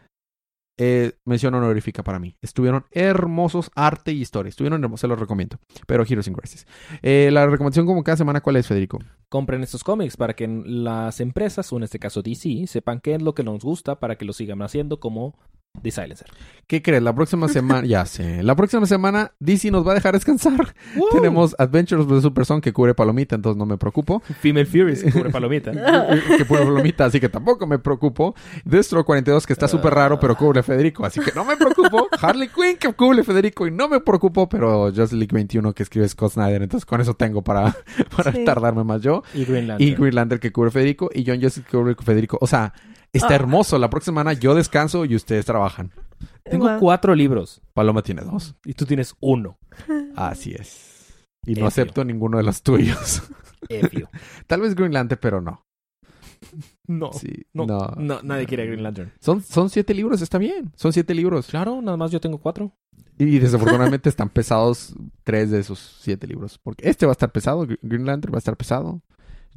S1: eh, mención honorífica para mí. Estuvieron hermosos, arte y historia. Estuvieron hermosos, se los recomiendo. Pero Heroes in Crisis. Eh, la recomendación como cada semana, ¿cuál es, Federico?
S2: Compren estos cómics para que las empresas, o en este caso DC, sepan qué es lo que nos gusta para que lo sigan haciendo como The Silencer.
S1: ¿Qué crees? La próxima semana, ya sé, la próxima semana DC nos va a dejar descansar. Tenemos Adventures of the Super Son que cubre palomita, entonces no me preocupo.
S2: Female Furies, cubre palomita.
S1: que cubre palomita, así que tampoco me preocupo. Destro 42 que está súper raro, pero cubre Federico, así que no me preocupo. Harley Quinn que cubre Federico y no me preocupo, pero Justice League 21 que escribe Scott Snyder, entonces con eso tengo para, para
S3: Sí.
S1: tardarme más yo.
S2: Y Green Lantern.
S1: Y Green Lantern que cubre Federico y John Justice que cubre Federico. O sea, está
S3: Ah.
S1: hermoso. La próxima semana yo descanso y ustedes trabajan.
S2: Tengo
S3: Wow.
S2: cuatro libros
S1: Paloma tiene dos.
S2: y tú tienes uno.
S1: Así es. Y no acepto ninguno de los tuyos.
S2: Ebrio.
S1: Tal vez Green Lantern, pero no.
S2: No,
S1: Sí,
S2: no,
S1: no.
S2: no, nadie quiere Green Lantern.
S1: Son, son siete libros, está bien. Son siete libros.
S2: Claro, nada más yo tengo cuatro.
S1: Y desafortunadamente están pesados tres de esos siete libros. Porque este va a estar pesado, Gr- Green Lantern va a estar pesado,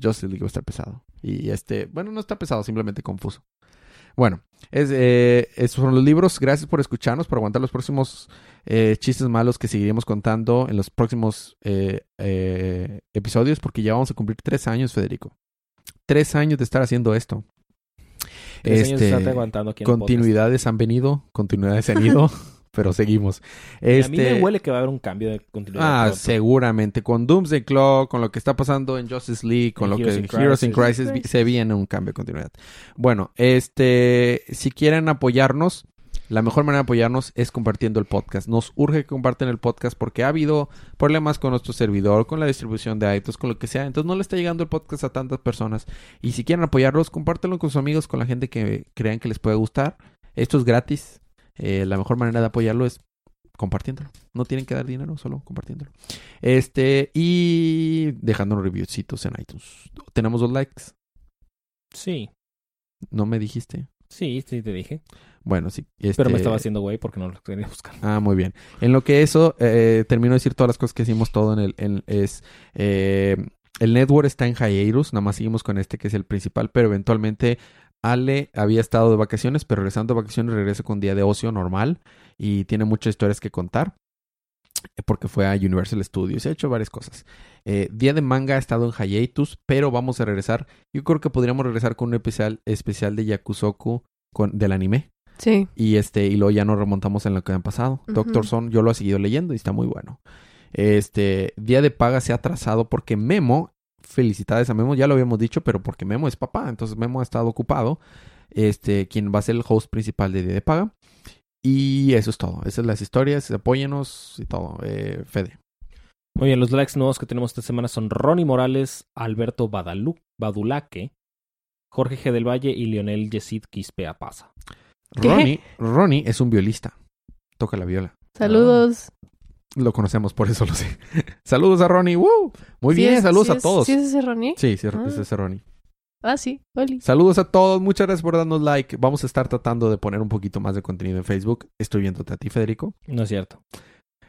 S1: Justice League va a estar pesado. Y este, bueno, no está pesado, simplemente confuso. Bueno, es, eh, esos fueron los libros. Gracias por escucharnos, por aguantar los próximos eh, chistes malos que seguiremos contando en los próximos eh, eh, episodios, porque ya vamos a cumplir tres años, Federico. Tres años de estar haciendo esto.
S2: Tres años
S1: Este,
S2: aguantando aquí en
S1: continuidades han venido, continuidades han ido, pero seguimos.
S2: A mí
S1: Este,
S2: me huele que va a haber un cambio de continuidad.
S1: Ah,
S2: pronto.
S1: seguramente. Con Doomsday Claw, con lo que está pasando en Justice League, con
S2: En
S1: lo que
S2: in
S1: Heroes in
S2: Crisis.
S1: Se viene un cambio de continuidad. Bueno, este, si quieren apoyarnos, la mejor manera de apoyarnos es compartiendo el podcast. Nos urge que comparten el podcast porque ha habido problemas con nuestro servidor, con la distribución de iTunes, con lo que sea. Entonces no le está llegando el podcast a tantas personas. Y si quieren apoyarlos, compártanlo con sus amigos, con la gente que crean que les puede gustar. Esto es gratis. Eh, la mejor manera de apoyarlo es compartiéndolo. No tienen que dar dinero, solo compartiéndolo. Este, y dejando reviewcitos en iTunes. Tenemos dos likes.
S2: Sí,
S1: ¿No me dijiste?
S2: sí, sí te dije.
S1: Bueno, sí. este-
S2: Pero me estaba haciendo güey porque no lo quería buscar.
S1: Ah, muy bien. En lo que eso, eh, termino de decir todas las cosas que hicimos todo en el, en- es, eh, el network está en hiatus, nada más seguimos con este que es el principal, pero eventualmente Ale había estado de vacaciones, pero regresando de vacaciones regresa con día de ocio normal y tiene muchas historias que contar porque fue a Universal Studios, ha hecho varias cosas. Eh, día de manga ha estado en hiatus, pero vamos a regresar. Yo creo que podríamos regresar con un especial, especial de Yakusoku con, del anime.
S3: Sí.
S1: Y este, y luego ya nos remontamos en lo que han pasado. Doctor Son, yo lo he seguido leyendo y está muy bueno. Este, día de paga se ha atrasado porque Memo, felicidades a Memo, ya lo habíamos dicho, pero porque Memo es papá, entonces Memo ha estado ocupado. este, quien va a ser el host principal de Día de Paga. Y eso es todo. Esas son las historias. Apóyenos y todo. Eh, Fede.
S2: Muy bien, los likes nuevos que tenemos esta semana son Ronnie Morales, Alberto Badalu, Badulaque, Jorge G. del Valle y Lionel Yesid Quispea Pasa.
S1: Ronnie, Ronnie es un violista. Toca la viola.
S3: Saludos.
S1: Lo conocemos, por eso lo sé. saludos a Ronnie. ¡Woo! Muy
S3: Sí
S1: bien,
S3: es-
S1: saludos
S3: sí
S1: a
S3: es-
S1: todos.
S3: ¿Sí es ese Ronnie?
S1: Sí, sí,
S3: Ah.
S1: es ese Ronnie.
S3: Ah, sí. Oli.
S1: Saludos a todos, muchas gracias por darnos like. Vamos a estar tratando de poner un poquito más de contenido en Facebook. Estoy viéndote a ti, Federico.
S2: No es cierto.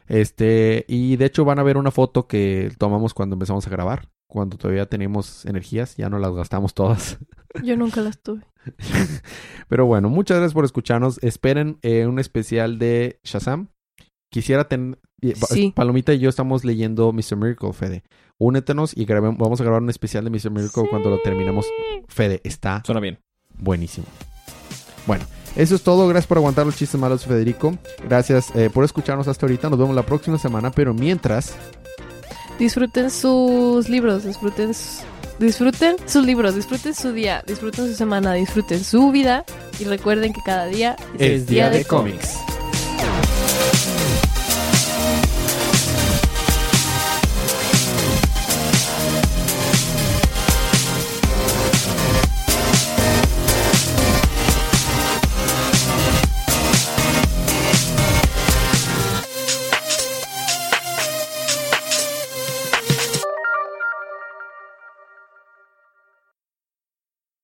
S1: Este, y de hecho van a ver una foto que tomamos cuando empezamos a grabar. Cuando todavía tenemos energías, ya no las gastamos todas.
S3: Yo nunca las tuve.
S1: Pero bueno, muchas gracias por escucharnos. Esperen eh, un especial de Shazam. Quisiera tener...
S3: Sí.
S1: Palomita y yo estamos leyendo Mr. Miracle, Fede. Únetenos y grabemos, vamos a grabar un especial de Mr. Miracle cuando lo terminemos. Fede, está
S2: Suena bien.
S1: buenísimo. Bueno, eso es todo. Gracias por aguantar los chistes malos, Federico. Gracias eh, por escucharnos hasta ahorita. Nos vemos la próxima semana. Pero mientras,
S3: Disfruten sus libros, disfruten, disfruten sus libros, disfruten su día, disfruten su semana, disfruten su vida y recuerden que cada día
S1: es día de cómics.